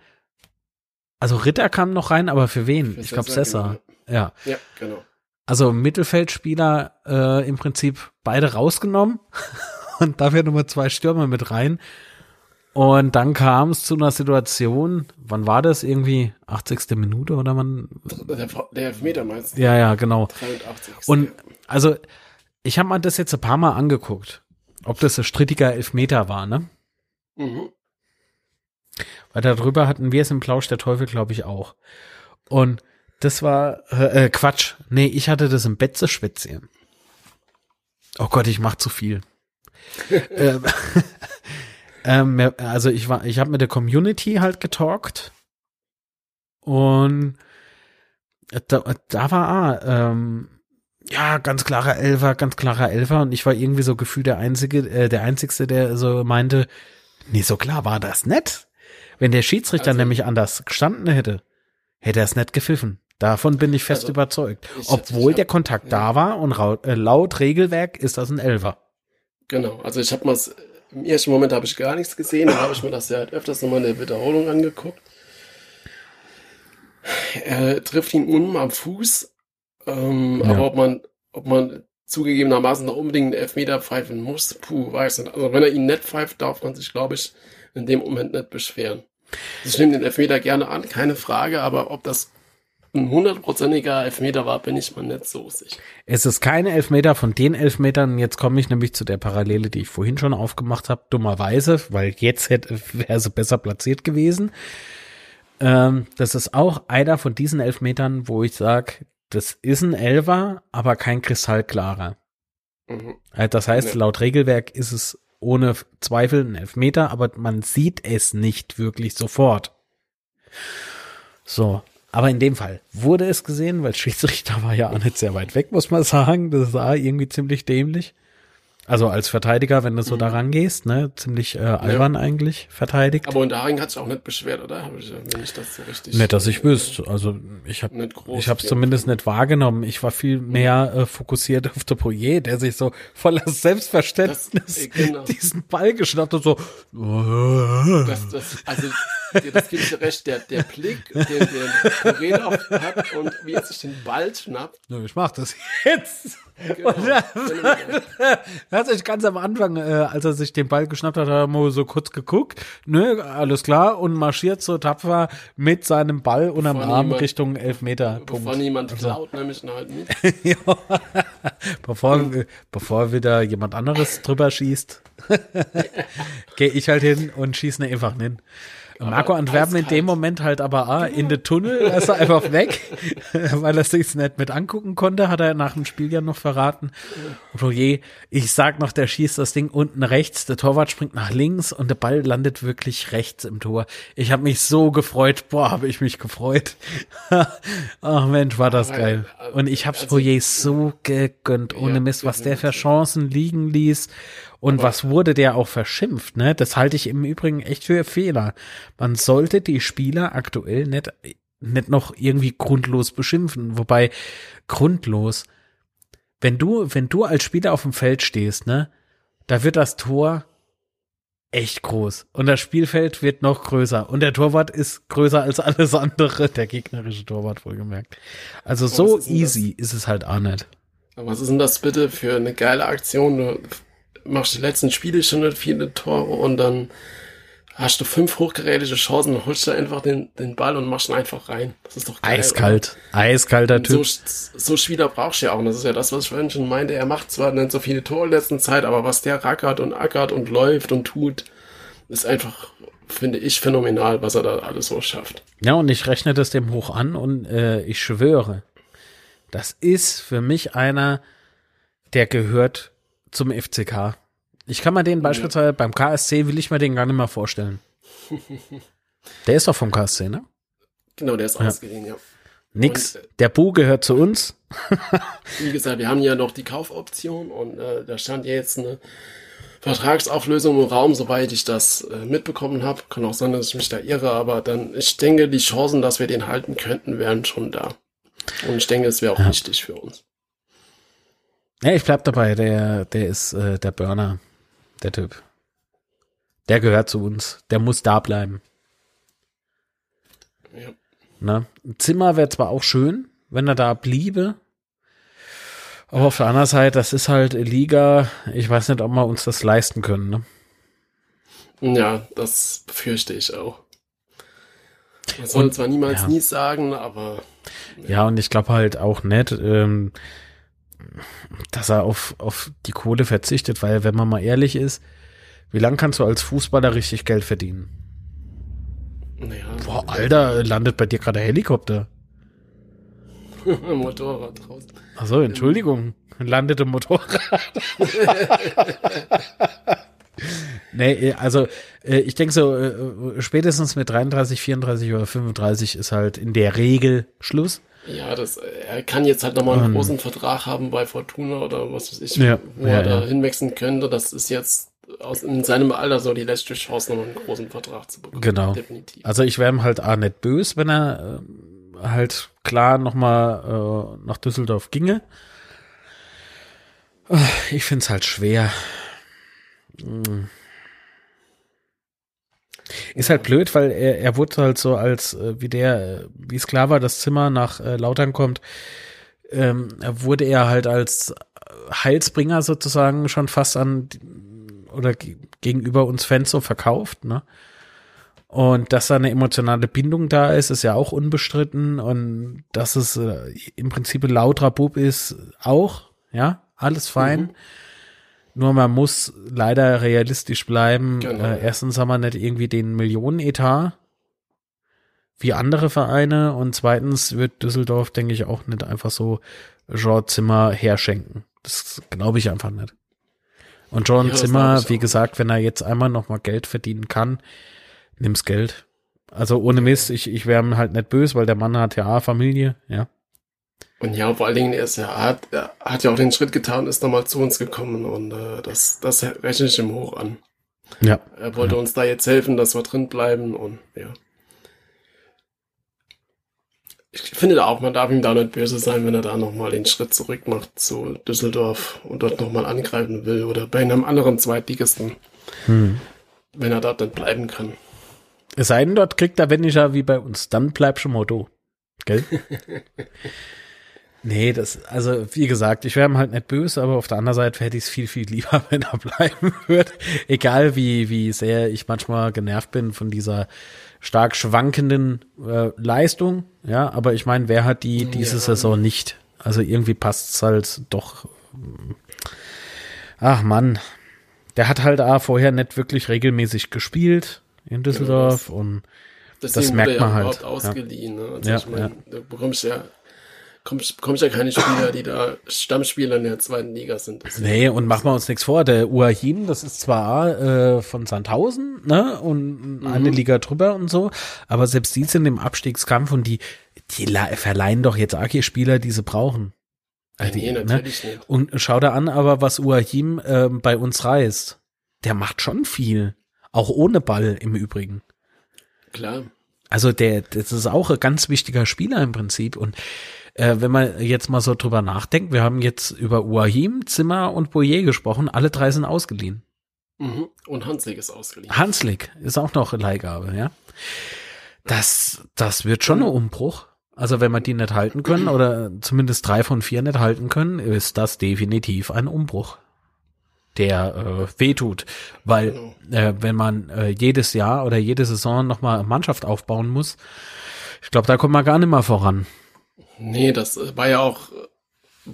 [SPEAKER 3] Also Ritter kam noch rein, aber für wen?
[SPEAKER 2] Für
[SPEAKER 3] ich glaube
[SPEAKER 2] Sessa,
[SPEAKER 3] Sessa. Ja.
[SPEAKER 2] Ja, genau.
[SPEAKER 3] Also Mittelfeldspieler äh, im Prinzip beide rausgenommen und dafür nochmal zwei Stürmer mit rein. Und dann kam es zu einer Situation, wann war das? Irgendwie 80. Minute oder man?
[SPEAKER 2] Der, der Elfmeter meinst du?
[SPEAKER 3] Ja, ja, genau.
[SPEAKER 2] 83.
[SPEAKER 3] Und also ich habe mir das jetzt ein paar Mal angeguckt, ob das ein strittiger Elfmeter war, ne?
[SPEAKER 2] Mhm.
[SPEAKER 3] Weil darüber hatten wir es im Plausch der Teufel, glaube ich, auch. Und das war äh, äh, Quatsch. Nee, ich hatte das im Bett zu schwätzen. Oh Gott, ich mach zu viel. ähm, ähm, also ich war, ich habe mit der Community halt getalkt und da, da war ah, ähm, ja ganz klarer Elfer, ganz klarer Elfer und ich war irgendwie so gefühlt der einzige, äh, der einzigste, der so meinte, nee, so klar war das nicht. Wenn der Schiedsrichter
[SPEAKER 2] Also-
[SPEAKER 3] nämlich anders gestanden hätte, hätte er es nicht gepfiffen. Davon bin ich fest
[SPEAKER 2] Also,
[SPEAKER 3] überzeugt.
[SPEAKER 2] ich-
[SPEAKER 3] Obwohl
[SPEAKER 2] ich
[SPEAKER 3] der
[SPEAKER 2] hab-
[SPEAKER 3] Kontakt
[SPEAKER 2] ja.
[SPEAKER 3] da war und rau- äh, laut Regelwerk ist das ein Elfer.
[SPEAKER 2] Genau, also ich habe mal im ersten Moment habe ich gar nichts gesehen, dann habe ich mir das ja halt öfters nochmal in der Wiederholung angeguckt. Er trifft ihn unten am Fuß, ähm,
[SPEAKER 3] Ja.
[SPEAKER 2] aber ob man, ob man zugegebenermaßen noch unbedingt einen Elfmeter pfeifen muss, puh, weiß nicht. Also wenn er ihn nicht pfeift, darf man sich, glaube ich, in dem Moment nicht beschweren. Also Ich nehme den Elfmeter gerne an, keine Frage, aber ob das ein hundertprozentiger Elfmeter war, bin ich mir nicht so sicher.
[SPEAKER 3] Es ist keine Elfmeter von den Elfmetern. Jetzt komme ich nämlich zu der Parallele, die ich vorhin schon aufgemacht habe, dummerweise, weil jetzt hätte wäre sie besser platziert gewesen. Ähm, das ist auch einer von diesen Elfmetern, wo ich sage, das ist ein Elfer, aber kein kristallklarer.
[SPEAKER 2] Mhm.
[SPEAKER 3] Äh, Das heißt,
[SPEAKER 2] Ja.
[SPEAKER 3] laut Regelwerk ist es ohne Zweifel ein Elfmeter, aber man sieht es nicht wirklich sofort. So. Aber in dem Fall wurde es gesehen, weil Schiedsrichter war ja auch nicht sehr weit weg, muss man sagen. Das sah irgendwie ziemlich dämlich. Also als Verteidiger, wenn du so da rangehst, ne, ziemlich äh, albern eigentlich verteidigt.
[SPEAKER 2] Aber Unterharing hat sich auch nicht beschwert, oder? Wenn ich das so richtig.
[SPEAKER 3] nicht, dass ich wüsste. Also ich habe ich habe es zumindest nicht wahrgenommen. Ich war viel mehr äh, fokussiert auf der Poyer, der sich so voller Selbstverständnis
[SPEAKER 2] Das- äh, genau.
[SPEAKER 3] diesen Ball geschnappt hat, so.
[SPEAKER 2] Das, das, also, das gebe ich dir recht, der, der Blick, den der Korener hat und wie er sich den Ball schnappt.
[SPEAKER 3] Nö, ich mach das jetzt.
[SPEAKER 2] Genau.
[SPEAKER 3] Hat sich ganz am Anfang, äh, als er sich den Ball geschnappt hat, hat er mal so kurz geguckt, ne, alles klar, und marschiert so tapfer mit seinem Ball unterm Arm
[SPEAKER 2] niemand-
[SPEAKER 3] Richtung Elfmeter.
[SPEAKER 2] Bevor niemand klaut, nämlich ihn halt mit.
[SPEAKER 3] ja. bevor, bevor wieder jemand anderes drüber schießt, gehe ich halt hin und schieße ne einfach hin. Marco Antwerpen in dem Moment halt aber ah, in den Tunnel, ist er einfach weg, weil er sich's nicht mit angucken konnte, hat er nach dem Spiel ja noch verraten. Und oh je, ich sag noch, der schießt das Ding unten rechts, der Torwart springt nach links und der Ball landet wirklich rechts im Tor. Ich habe mich so gefreut, boah, habe ich mich gefreut. Ach Mensch, war das geil.
[SPEAKER 2] äh,
[SPEAKER 3] Und ich hab's
[SPEAKER 2] also-
[SPEAKER 3] Poirier so gegönnt, ohne Mist, was der für. Chancen liegen ließ. Und was wurde der auch verschimpft, ne? Das halte ich im Übrigen echt für Fehler. Man sollte die Spieler aktuell nicht, nicht noch irgendwie grundlos beschimpfen. Wobei, grundlos, wenn du, wenn du als Spieler auf dem Feld stehst, ne? Da wird das Tor echt groß. Und das Spielfeld wird noch größer. Und der Torwart ist größer als alles andere, der gegnerische Torwart wohlgemerkt. Also so
[SPEAKER 2] ist denn das?
[SPEAKER 3] easy ist es halt auch nicht.
[SPEAKER 2] Was ist denn das bitte für eine geile Aktion? Du machst die letzten Spiele schon nicht viele Tore und dann hast du fünf hochgerätige Chancen und holst du einfach den, den Ball und machst ihn einfach rein. Das ist doch geil.
[SPEAKER 3] Eiskalt. Eiskalter
[SPEAKER 2] oder? So,
[SPEAKER 3] Typ.
[SPEAKER 2] so Spieler brauchst du ja auch. Und das ist ja das, was ich vorhin schon meinte. Er macht zwar nicht so viele Tore in letzter Zeit, aber was der rackert und ackert und läuft und tut, ist einfach, finde ich, phänomenal, was er da alles so schafft.
[SPEAKER 3] Ja, und ich rechne das dem hoch an und äh, ich schwöre, das ist für mich einer, der gehört zum FCK. Ich kann mir den beispielsweise beim KSC, will ich mir den gar nicht mehr vorstellen. Der ist doch vom KSC, ne?
[SPEAKER 2] Genau, der ist ausgeliehen, ja.
[SPEAKER 3] Nix.
[SPEAKER 2] Und, äh,
[SPEAKER 3] Der Bu gehört zu uns.
[SPEAKER 2] Wie gesagt, wir haben ja noch die Kaufoption und äh, da stand ja jetzt eine Vertragsauflösung im Raum, soweit ich das äh, mitbekommen habe. Kann auch sein, dass ich mich da irre, aber dann, ich denke, die Chancen, dass wir den halten könnten, wären schon da. Und ich denke, es wäre auch
[SPEAKER 3] Ja.
[SPEAKER 2] wichtig für uns.
[SPEAKER 3] Ja, ich bleib dabei. Der, der ist äh, der Burner, der Typ. Der gehört zu uns. Der muss da bleiben.
[SPEAKER 2] Ja.
[SPEAKER 3] Ne? Ein Zimmer wäre zwar auch schön, wenn er da bliebe. Aber auf der anderen Seite, das ist halt Liga. Ich weiß nicht, ob wir uns das leisten können. Ne?
[SPEAKER 2] Ja, das befürchte ich auch. Man soll
[SPEAKER 3] Und-
[SPEAKER 2] zwar niemals
[SPEAKER 3] ja.
[SPEAKER 2] nie sagen, aber
[SPEAKER 3] Ja, und ich glaube halt auch nicht, ähm, dass er auf, auf die Kohle verzichtet, weil wenn man mal ehrlich ist, wie lange kannst du als Fußballer richtig Geld verdienen?
[SPEAKER 2] naja,
[SPEAKER 3] Boah, Alter, landet bei dir gerade Helikopter.
[SPEAKER 2] Motorrad draußen.
[SPEAKER 3] Achso, Entschuldigung, landet im Motorrad. nee, also äh, ich denke so, äh, spätestens mit 33, 34 oder 35 ist halt in der Regel Schluss.
[SPEAKER 2] Ja, das, er kann jetzt halt nochmal einen
[SPEAKER 3] Ähm.
[SPEAKER 2] großen Vertrag haben bei Fortuna oder was weiß ich,
[SPEAKER 3] Ja,
[SPEAKER 2] wo
[SPEAKER 3] ja,
[SPEAKER 2] er da
[SPEAKER 3] ja.
[SPEAKER 2] hinwechseln könnte. Das ist jetzt aus, in seinem Alter so die letzte Chance, nochmal einen großen Vertrag zu bekommen.
[SPEAKER 3] Genau.
[SPEAKER 2] Definitiv.
[SPEAKER 3] Also ich wäre ihm halt auch nicht böse, wenn er äh, halt klar nochmal äh, nach Düsseldorf ginge. Äh, Ich find's halt schwer. Mm. Ist halt blöd, weil er, er wurde halt so als, äh, wie der, äh, wie es das Zimmer nach äh, Lautern kommt, ähm, wurde er halt als Heilsbringer sozusagen schon fast an oder ge- gegenüber uns Fans so verkauft, ne? Und dass da eine emotionale Bindung da ist, ist ja auch unbestritten. Und dass es äh, im Prinzip ein lauterer Bub ist, auch. Ja, alles fein.
[SPEAKER 2] Mhm.
[SPEAKER 3] Nur man muss leider realistisch bleiben.
[SPEAKER 2] Genau.
[SPEAKER 3] Äh, erstens haben wir nicht irgendwie den Millionenetat wie andere Vereine. Und zweitens wird Düsseldorf, denke ich, auch nicht einfach so Jean Zimmer herschenken. Das glaube ich einfach nicht. Und John
[SPEAKER 2] Ja,
[SPEAKER 3] Zimmer, wie gesagt, wenn er jetzt einmal noch mal Geld verdienen kann, nimm's Geld. Also ohne Mist, ich, ich wäre ihm halt nicht böse, weil der Mann hat ja Familie, ja.
[SPEAKER 2] Und ja, vor allen Dingen, er, ist ja, er, hat, er hat ja auch den Schritt getan, ist nochmal zu uns gekommen und äh, das, das rechne ich ihm hoch an.
[SPEAKER 3] Ja.
[SPEAKER 2] Er wollte uns da jetzt helfen, dass wir drin bleiben und ja. Ich finde auch, man darf ihm da nicht böse sein, wenn er da nochmal den Schritt zurück macht zu Düsseldorf und dort nochmal angreifen will oder bei einem anderen Zweitligisten,
[SPEAKER 3] Hm.
[SPEAKER 2] wenn er dort nicht bleiben kann.
[SPEAKER 3] Es sei denn, dort kriegt er, wenn nicht ja wie bei uns, dann bleib schon Motto. Gell? nee, das, also wie gesagt, ich wäre ihm halt nicht böse, aber auf der anderen Seite hätte ich es viel, viel lieber, wenn er bleiben würde. Egal wie, wie sehr ich manchmal genervt bin von dieser stark schwankenden äh, Leistung. Ja, aber ich meine, wer hat die diese
[SPEAKER 2] Ja.
[SPEAKER 3] Saison nicht? Also irgendwie passt es halt doch. Ach Mann, der hat halt auch vorher nicht wirklich regelmäßig gespielt in Düsseldorf und
[SPEAKER 2] Deswegen
[SPEAKER 3] merkt
[SPEAKER 2] wurde er
[SPEAKER 3] man halt, ja.
[SPEAKER 2] ausgeliehen. Ne? Also
[SPEAKER 3] Ja,
[SPEAKER 2] ich meine,
[SPEAKER 3] ja.
[SPEAKER 2] da bekommst ja, kommst, bekommst ja keine Spieler, die da Stammspieler in der zweiten Liga sind. Deswegen-
[SPEAKER 3] Nee, und machen wir uns nichts vor. Der Uahim, das ist zwar äh, von Sandhausen, ne, und eine Liga drüber und so, aber selbst die sind im Abstiegskampf und die, die verleihen doch jetzt AK-Spieler, die sie brauchen. Die,
[SPEAKER 2] nee,
[SPEAKER 3] ne?
[SPEAKER 2] natürlich nicht.
[SPEAKER 3] Und schau da an, aber was Uahim äh, bei uns reißt. Der macht schon viel. Auch ohne Ball im Übrigen.
[SPEAKER 2] Klar.
[SPEAKER 3] Also der, das ist auch ein ganz wichtiger Spieler im Prinzip. Und äh, wenn man jetzt mal so drüber nachdenkt, wir haben jetzt über Uahim, Zimmer und Boyer gesprochen. Alle drei sind ausgeliehen.
[SPEAKER 2] Mhm. Und Hanslik ist ausgeliehen.
[SPEAKER 3] Hanslik ist auch noch Leihgabe, ja. Das, das wird schon ein Umbruch. Also wenn wir die nicht halten können oder zumindest drei von vier nicht halten können, ist das definitiv ein Umbruch, der äh, wehtut. Weil äh, wenn man äh, jedes Jahr oder jede Saison nochmal Mannschaft aufbauen muss, ich glaube, da kommt man gar nicht mehr voran.
[SPEAKER 2] Nee, das äh, war ja auch, äh,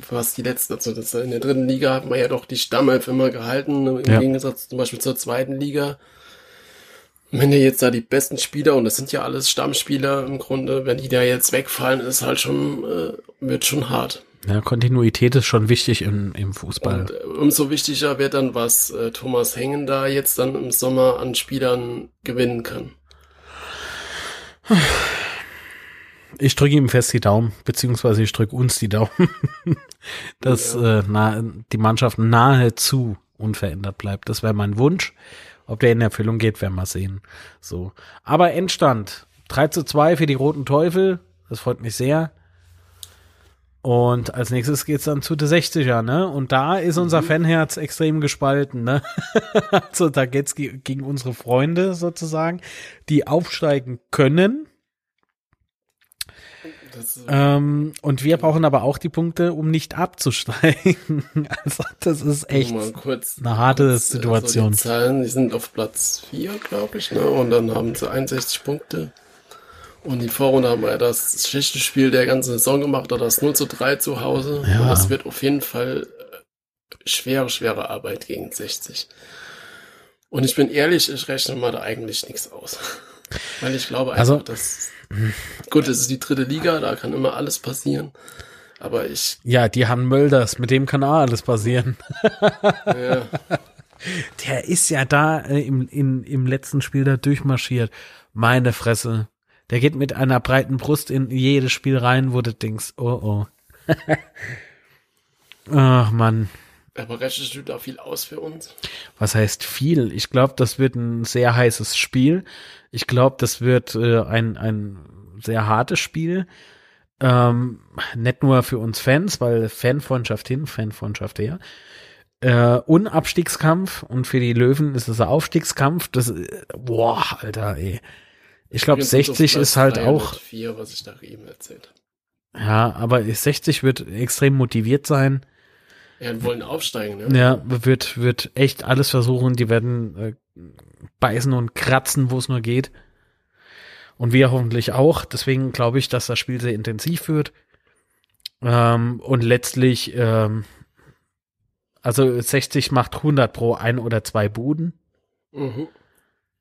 [SPEAKER 2] was die letzte, also das, in der dritten Liga hat man ja doch die Stammelf immer gehalten, ne, im
[SPEAKER 3] Ja.
[SPEAKER 2] Gegensatz zum Beispiel zur zweiten Liga. Wenn ihr jetzt da die besten Spieler, und das sind ja alles Stammspieler im Grunde, wenn die da jetzt wegfallen, ist halt schon, äh, wird schon hart.
[SPEAKER 3] Ja, Kontinuität ist schon wichtig im, im Fußball.
[SPEAKER 2] Und äh, umso wichtiger wird dann, was äh, Thomas Hengen da jetzt dann im Sommer an Spielern gewinnen kann.
[SPEAKER 3] Ich drücke ihm fest die Daumen, beziehungsweise ich drücke uns die Daumen, dass äh, na, die Mannschaft nahezu unverändert bleibt. Das wäre mein Wunsch. Ob der in Erfüllung geht, werden wir sehen. So. Aber Endstand 3 zu 2 für die Roten Teufel. Das freut mich sehr. Und als nächstes geht's dann zu der 60er, ne? Und da ist unser
[SPEAKER 2] Mhm.
[SPEAKER 3] Fanherz extrem gespalten, ne? also da geht's ge gegen unsere Freunde sozusagen, die aufsteigen können.
[SPEAKER 2] Äh,
[SPEAKER 3] Ähm, und wir brauchen aber auch die Punkte, um nicht abzusteigen. also das ist echt
[SPEAKER 2] kurz,
[SPEAKER 3] eine harte
[SPEAKER 2] kurz,
[SPEAKER 3] Situation.
[SPEAKER 2] So die Zahlen, die sind auf Platz 4, glaube ich, ne? Und dann haben sie 61 Punkte. Und die Vorrunde haben wir das schlechte Spiel der ganzen Saison gemacht, oder das 0 zu 3 zu Hause.
[SPEAKER 3] Ja.
[SPEAKER 2] Und das wird auf jeden Fall äh, schwere, schwere Arbeit gegen 60. Und ich bin ehrlich, ich rechne mal da eigentlich nichts aus. Weil ich glaube einfach,
[SPEAKER 3] Also-
[SPEAKER 2] dass, gut, es ist die dritte Liga, da kann immer alles passieren. Aber ich,
[SPEAKER 3] Ja, die haben Mölders, mit dem kann auch alles passieren.
[SPEAKER 2] ja,
[SPEAKER 3] Der ist ja da äh, im, in, im letzten Spiel da durchmarschiert. Meine Fresse. Der geht mit einer breiten Brust in jedes Spiel rein, wo du denkst, oh oh. Ach Mann,
[SPEAKER 2] aber rechnest du da viel aus für uns?
[SPEAKER 3] was heißt viel? Ich glaube, das wird ein sehr heißes Spiel. Ich glaube, das wird äh, ein, ein sehr hartes Spiel. Ähm, nicht nur für uns Fans, weil Fanfreundschaft hin, Fanfreundschaft her. Äh, und Abstiegskampf und für die Löwen ist es ein Aufstiegskampf. Das, äh, boah, Alter, ey. Ich glaube,
[SPEAKER 2] Übrigens sind
[SPEAKER 3] 60
[SPEAKER 2] auf Platz
[SPEAKER 3] ist halt auch,
[SPEAKER 2] 304, was ich da eben erzählt.
[SPEAKER 3] ja, aber 60 wird extrem motiviert sein.
[SPEAKER 2] Ja, und wollen aufsteigen, ne?
[SPEAKER 3] Ja, wird, wird echt alles versuchen. Die werden äh, beißen und kratzen, wo es nur geht. Und wir hoffentlich auch. Deswegen glaube ich, dass das Spiel sehr intensiv wird. Ähm, und letztlich, ähm, also 60 macht 100 pro ein oder zwei Buden.
[SPEAKER 2] Mhm.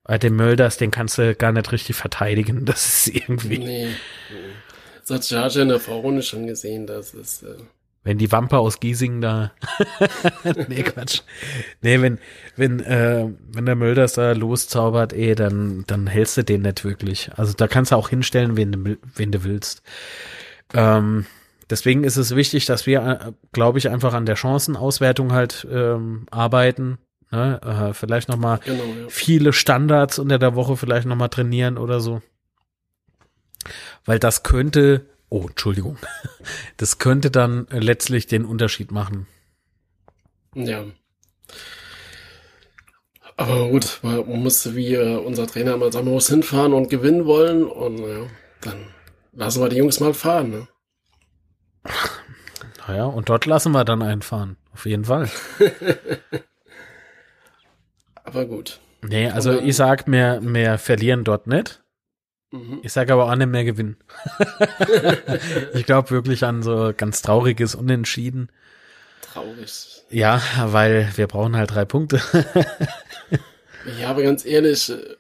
[SPEAKER 3] Bei dem Mölders, den kannst du gar nicht richtig verteidigen. Das ist irgendwie,
[SPEAKER 2] Nee. Das hat Charge in der Vorrunde schon gesehen, dass es, äh,
[SPEAKER 3] wenn die Wampe aus Giesing da. nee, Quatsch. Nee, wenn, wenn, äh, wenn der Mölders da loszaubert, eh, dann, dann hältst du den nicht wirklich. Also da kannst du auch hinstellen, wen du, wen du willst. Ähm, deswegen ist es wichtig, dass wir, äh, glaube ich, einfach an der Chancenauswertung halt ähm, arbeiten. Ne? Äh, vielleicht noch mal
[SPEAKER 2] genau, ja.
[SPEAKER 3] viele Standards unter der Woche vielleicht noch mal trainieren oder so. Weil das könnte, oh, Entschuldigung, das könnte dann äh, letztlich den Unterschied machen.
[SPEAKER 2] Ja. Aber gut, man musste wie äh, unser Trainer immer sagen, man muss hinfahren und gewinnen wollen und ja, dann lassen wir die Jungs mal fahren, ne?
[SPEAKER 3] Naja, und dort lassen wir dann einfahren. Auf jeden Fall.
[SPEAKER 2] Aber gut.
[SPEAKER 3] Nee, also ich sag, mehr, mehr verlieren dort nicht.
[SPEAKER 2] Mhm.
[SPEAKER 3] Ich sag aber auch nicht mehr gewinnen. ich glaube wirklich an so ganz trauriges Unentschieden.
[SPEAKER 2] Traurig.
[SPEAKER 3] Ja, weil wir brauchen halt drei Punkte.
[SPEAKER 2] Ja, aber ganz ehrlich, äh,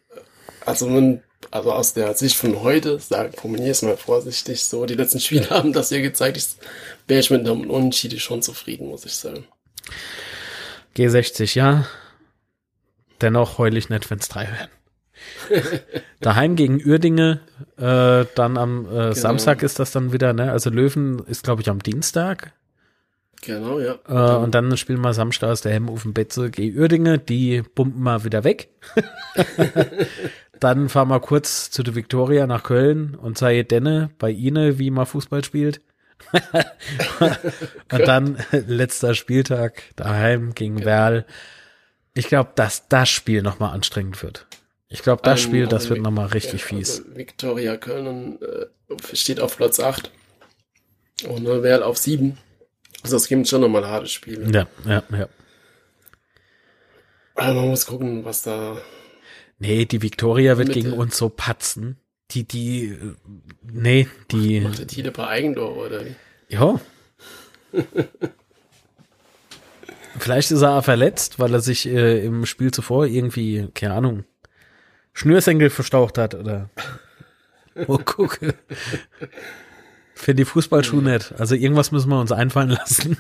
[SPEAKER 2] also man, also aus der Sicht von heute, sag, formuliere es mal vorsichtig, so die letzten Spiele haben das ja gezeigt, ich, wäre ich mit einem Unentschieden schon zufrieden, muss ich sagen.
[SPEAKER 3] G60, ja. Dennoch heul ich nicht, wenn's drei werden. Daheim gegen Uerdinge, äh, dann am äh, Samstag ist das dann wieder, ne? Also Löwen ist, glaube ich, am Dienstag.
[SPEAKER 2] Genau, ja.
[SPEAKER 3] Äh, und dann spielen wir Samstag aus der Hemmofen Betze gegen Uerdinge, die pumpen wir wieder weg. dann fahren wir kurz zu der Viktoria nach Köln und sei Denne bei Ihnen, wie man Fußball spielt. und dann letzter Spieltag daheim gegen Werl. Ich glaube, dass das Spiel nochmal anstrengend wird. Ich glaube, das
[SPEAKER 2] Ähm,
[SPEAKER 3] Spiel, das
[SPEAKER 2] also
[SPEAKER 3] wird nochmal richtig
[SPEAKER 2] ja,
[SPEAKER 3] fies.
[SPEAKER 2] Also Viktoria Köln äh, steht auf Platz 8 und ne, Werl auf 7. Also das gibt schon nochmal harte Spiele.
[SPEAKER 3] Ja, ja, ja.
[SPEAKER 2] Aber man muss gucken, was da.
[SPEAKER 3] Nee, die Viktoria wird gegen uns so patzen. Die, die, nee, die,
[SPEAKER 2] Macht der Tide bei Eigentor oder
[SPEAKER 3] ja. Vielleicht ist er verletzt, weil er sich äh, im Spiel zuvor irgendwie, keine Ahnung, Schnürsenkel verstaucht hat oder. Oh, gucke. Für die Fußballschuhe nicht. Also irgendwas müssen wir uns einfallen lassen.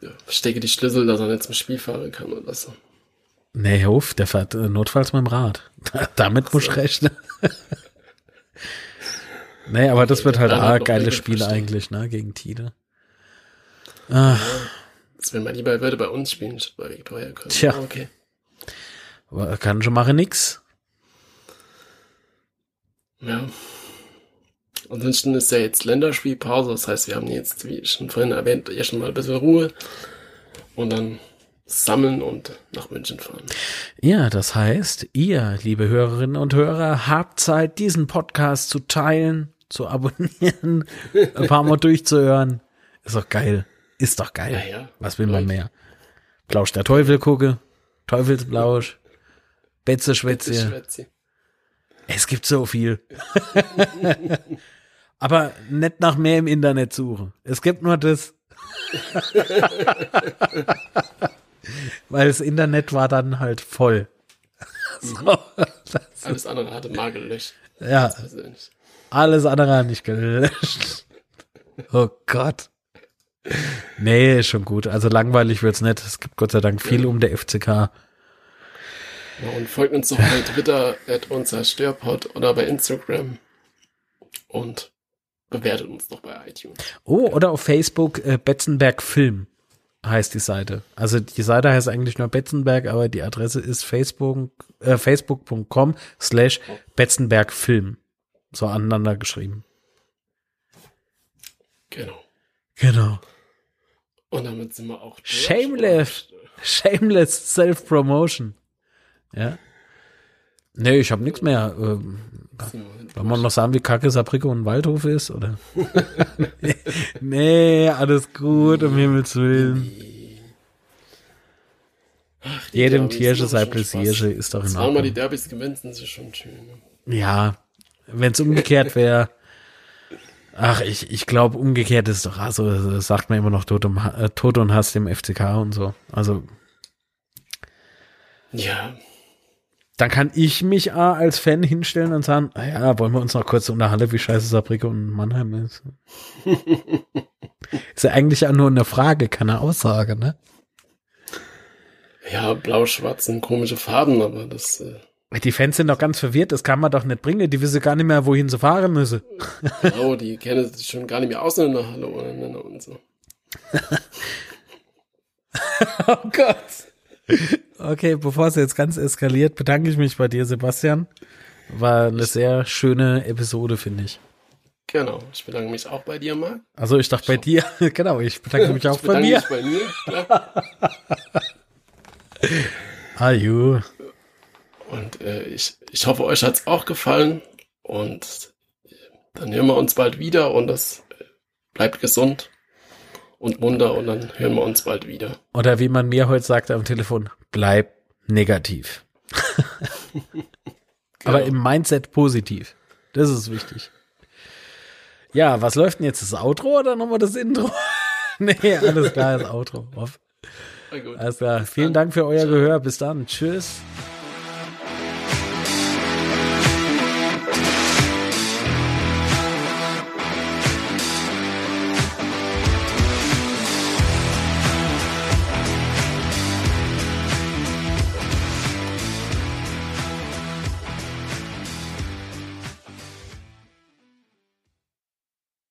[SPEAKER 2] Ja, stecke die Schlüssel, dass er nicht zum Spiel fahren kann oder so.
[SPEAKER 3] Nee, Hof, der fährt äh, notfalls mit dem Rad. Damit muss ich rechnen. nee, aber das wird halt ein geiles Spiel
[SPEAKER 2] verstehen.
[SPEAKER 3] eigentlich, ne, gegen Tide. Ah,
[SPEAKER 2] Das wäre mal lieber, er würde bei uns spielen, statt bei Viktoria Köln.
[SPEAKER 3] Tja.
[SPEAKER 2] Okay.
[SPEAKER 3] Kann schon machen nix.
[SPEAKER 2] Ja. ansonsten ist ja jetzt Länderspielpause, das heißt, wir haben jetzt, wie schon vorhin erwähnt, ja schon mal ein bisschen Ruhe und dann sammeln und nach München fahren.
[SPEAKER 3] Ja, das heißt, ihr, liebe Hörerinnen und Hörer, habt Zeit, diesen Podcast zu teilen, zu abonnieren, ein paar Mal durchzuhören. Ist doch geil. Ist doch geil.
[SPEAKER 2] Ja, ja.
[SPEAKER 3] Was will man mehr? Plausch der Teufel gucke, Teufelsblausch, Betze Schwätze.
[SPEAKER 2] Schwätzi.
[SPEAKER 3] Es gibt so viel. Aber nicht nach mehr im Internet suchen. Es gibt nur das. Weil das Internet war dann halt voll. So,
[SPEAKER 2] Alles andere hatte mal gelöscht.
[SPEAKER 3] ja, alles andere hat nicht gelöscht. Oh Gott. Nee, ist schon gut. Also langweilig wird's nicht. Es gibt Gott sei Dank viel um der FCK.
[SPEAKER 2] Ja, und folgt uns doch bei Twitter at unser Störpod oder bei Instagram und bewertet uns doch bei iTunes.
[SPEAKER 3] Oh, oder auf Facebook äh, Betzenberg Film heißt die Seite. Also die Seite heißt eigentlich nur Betzenberg, aber die Adresse ist facebook äh, facebook.com slash Betzenberg Film. So aneinander geschrieben.
[SPEAKER 2] Genau.
[SPEAKER 3] Genau.
[SPEAKER 2] Und damit sind wir auch.
[SPEAKER 3] Shameless. Shameless Self-Promotion. Ja. Nee, ich habe nichts mehr. Ähm, Wollen wir noch sagen, wie kacke Saarbrücke und Waldhof ist, oder? nee, alles gut, um Himmels Willen.
[SPEAKER 2] Die
[SPEAKER 3] Jedem
[SPEAKER 2] Derbys
[SPEAKER 3] Tiersche sei Pläsierche ist doch in
[SPEAKER 2] Zweimal die
[SPEAKER 3] Ordnung.
[SPEAKER 2] Derbys gewinnen, sind sie schon schön.
[SPEAKER 3] Ja, wenn es umgekehrt wäre. Ach, ich, ich glaube, umgekehrt ist doch, also das sagt man immer noch Tod, um, äh, Tod und Hass dem FCK und so. Also
[SPEAKER 2] Ja,
[SPEAKER 3] dann kann ich mich A als Fan hinstellen und sagen, ah ja, wollen wir uns noch kurz unterhalten, wie scheiße Saarbrücke und Mannheim ist. ist ja eigentlich auch nur eine Frage, keine Aussage, ne?
[SPEAKER 2] ja, blau-schwarz sind komische Farben, aber das, äh,
[SPEAKER 3] Die Fans sind doch ganz verwirrt, das kann man doch nicht bringen, die wissen gar nicht mehr, wohin sie fahren müssen.
[SPEAKER 2] genau, die kennen sich schon gar nicht mehr aus in der Halle untereinander und so.
[SPEAKER 3] Oh Gott. Okay, bevor es jetzt ganz eskaliert, bedanke ich mich bei dir, Sebastian. War eine sehr schöne Episode, finde ich.
[SPEAKER 2] Genau, ich bedanke mich auch bei dir, Marc.
[SPEAKER 3] Also ich dachte bei dir, genau, ich bedanke mich auch
[SPEAKER 2] ich
[SPEAKER 3] bei
[SPEAKER 2] bedanke
[SPEAKER 3] mir.
[SPEAKER 2] mich bei mir, klar.
[SPEAKER 3] Aju.
[SPEAKER 2] Und äh, ich, ich hoffe, euch hat's auch gefallen. Und äh, dann hören wir uns bald wieder und das äh, bleibt gesund und munter und dann hören wir uns bald wieder.
[SPEAKER 3] Oder wie man mir heute sagte am Telefon, bleib negativ. Aber
[SPEAKER 2] Genau.
[SPEAKER 3] im Mindset positiv. Das ist wichtig. Ja, was läuft denn jetzt? Das Outro oder nochmal das Intro? nee, alles klar, das Outro.
[SPEAKER 2] Gut.
[SPEAKER 3] Alles klar. Vielen Dank für euer
[SPEAKER 2] Ciao.
[SPEAKER 3] Gehör. Bis dann. Tschüss.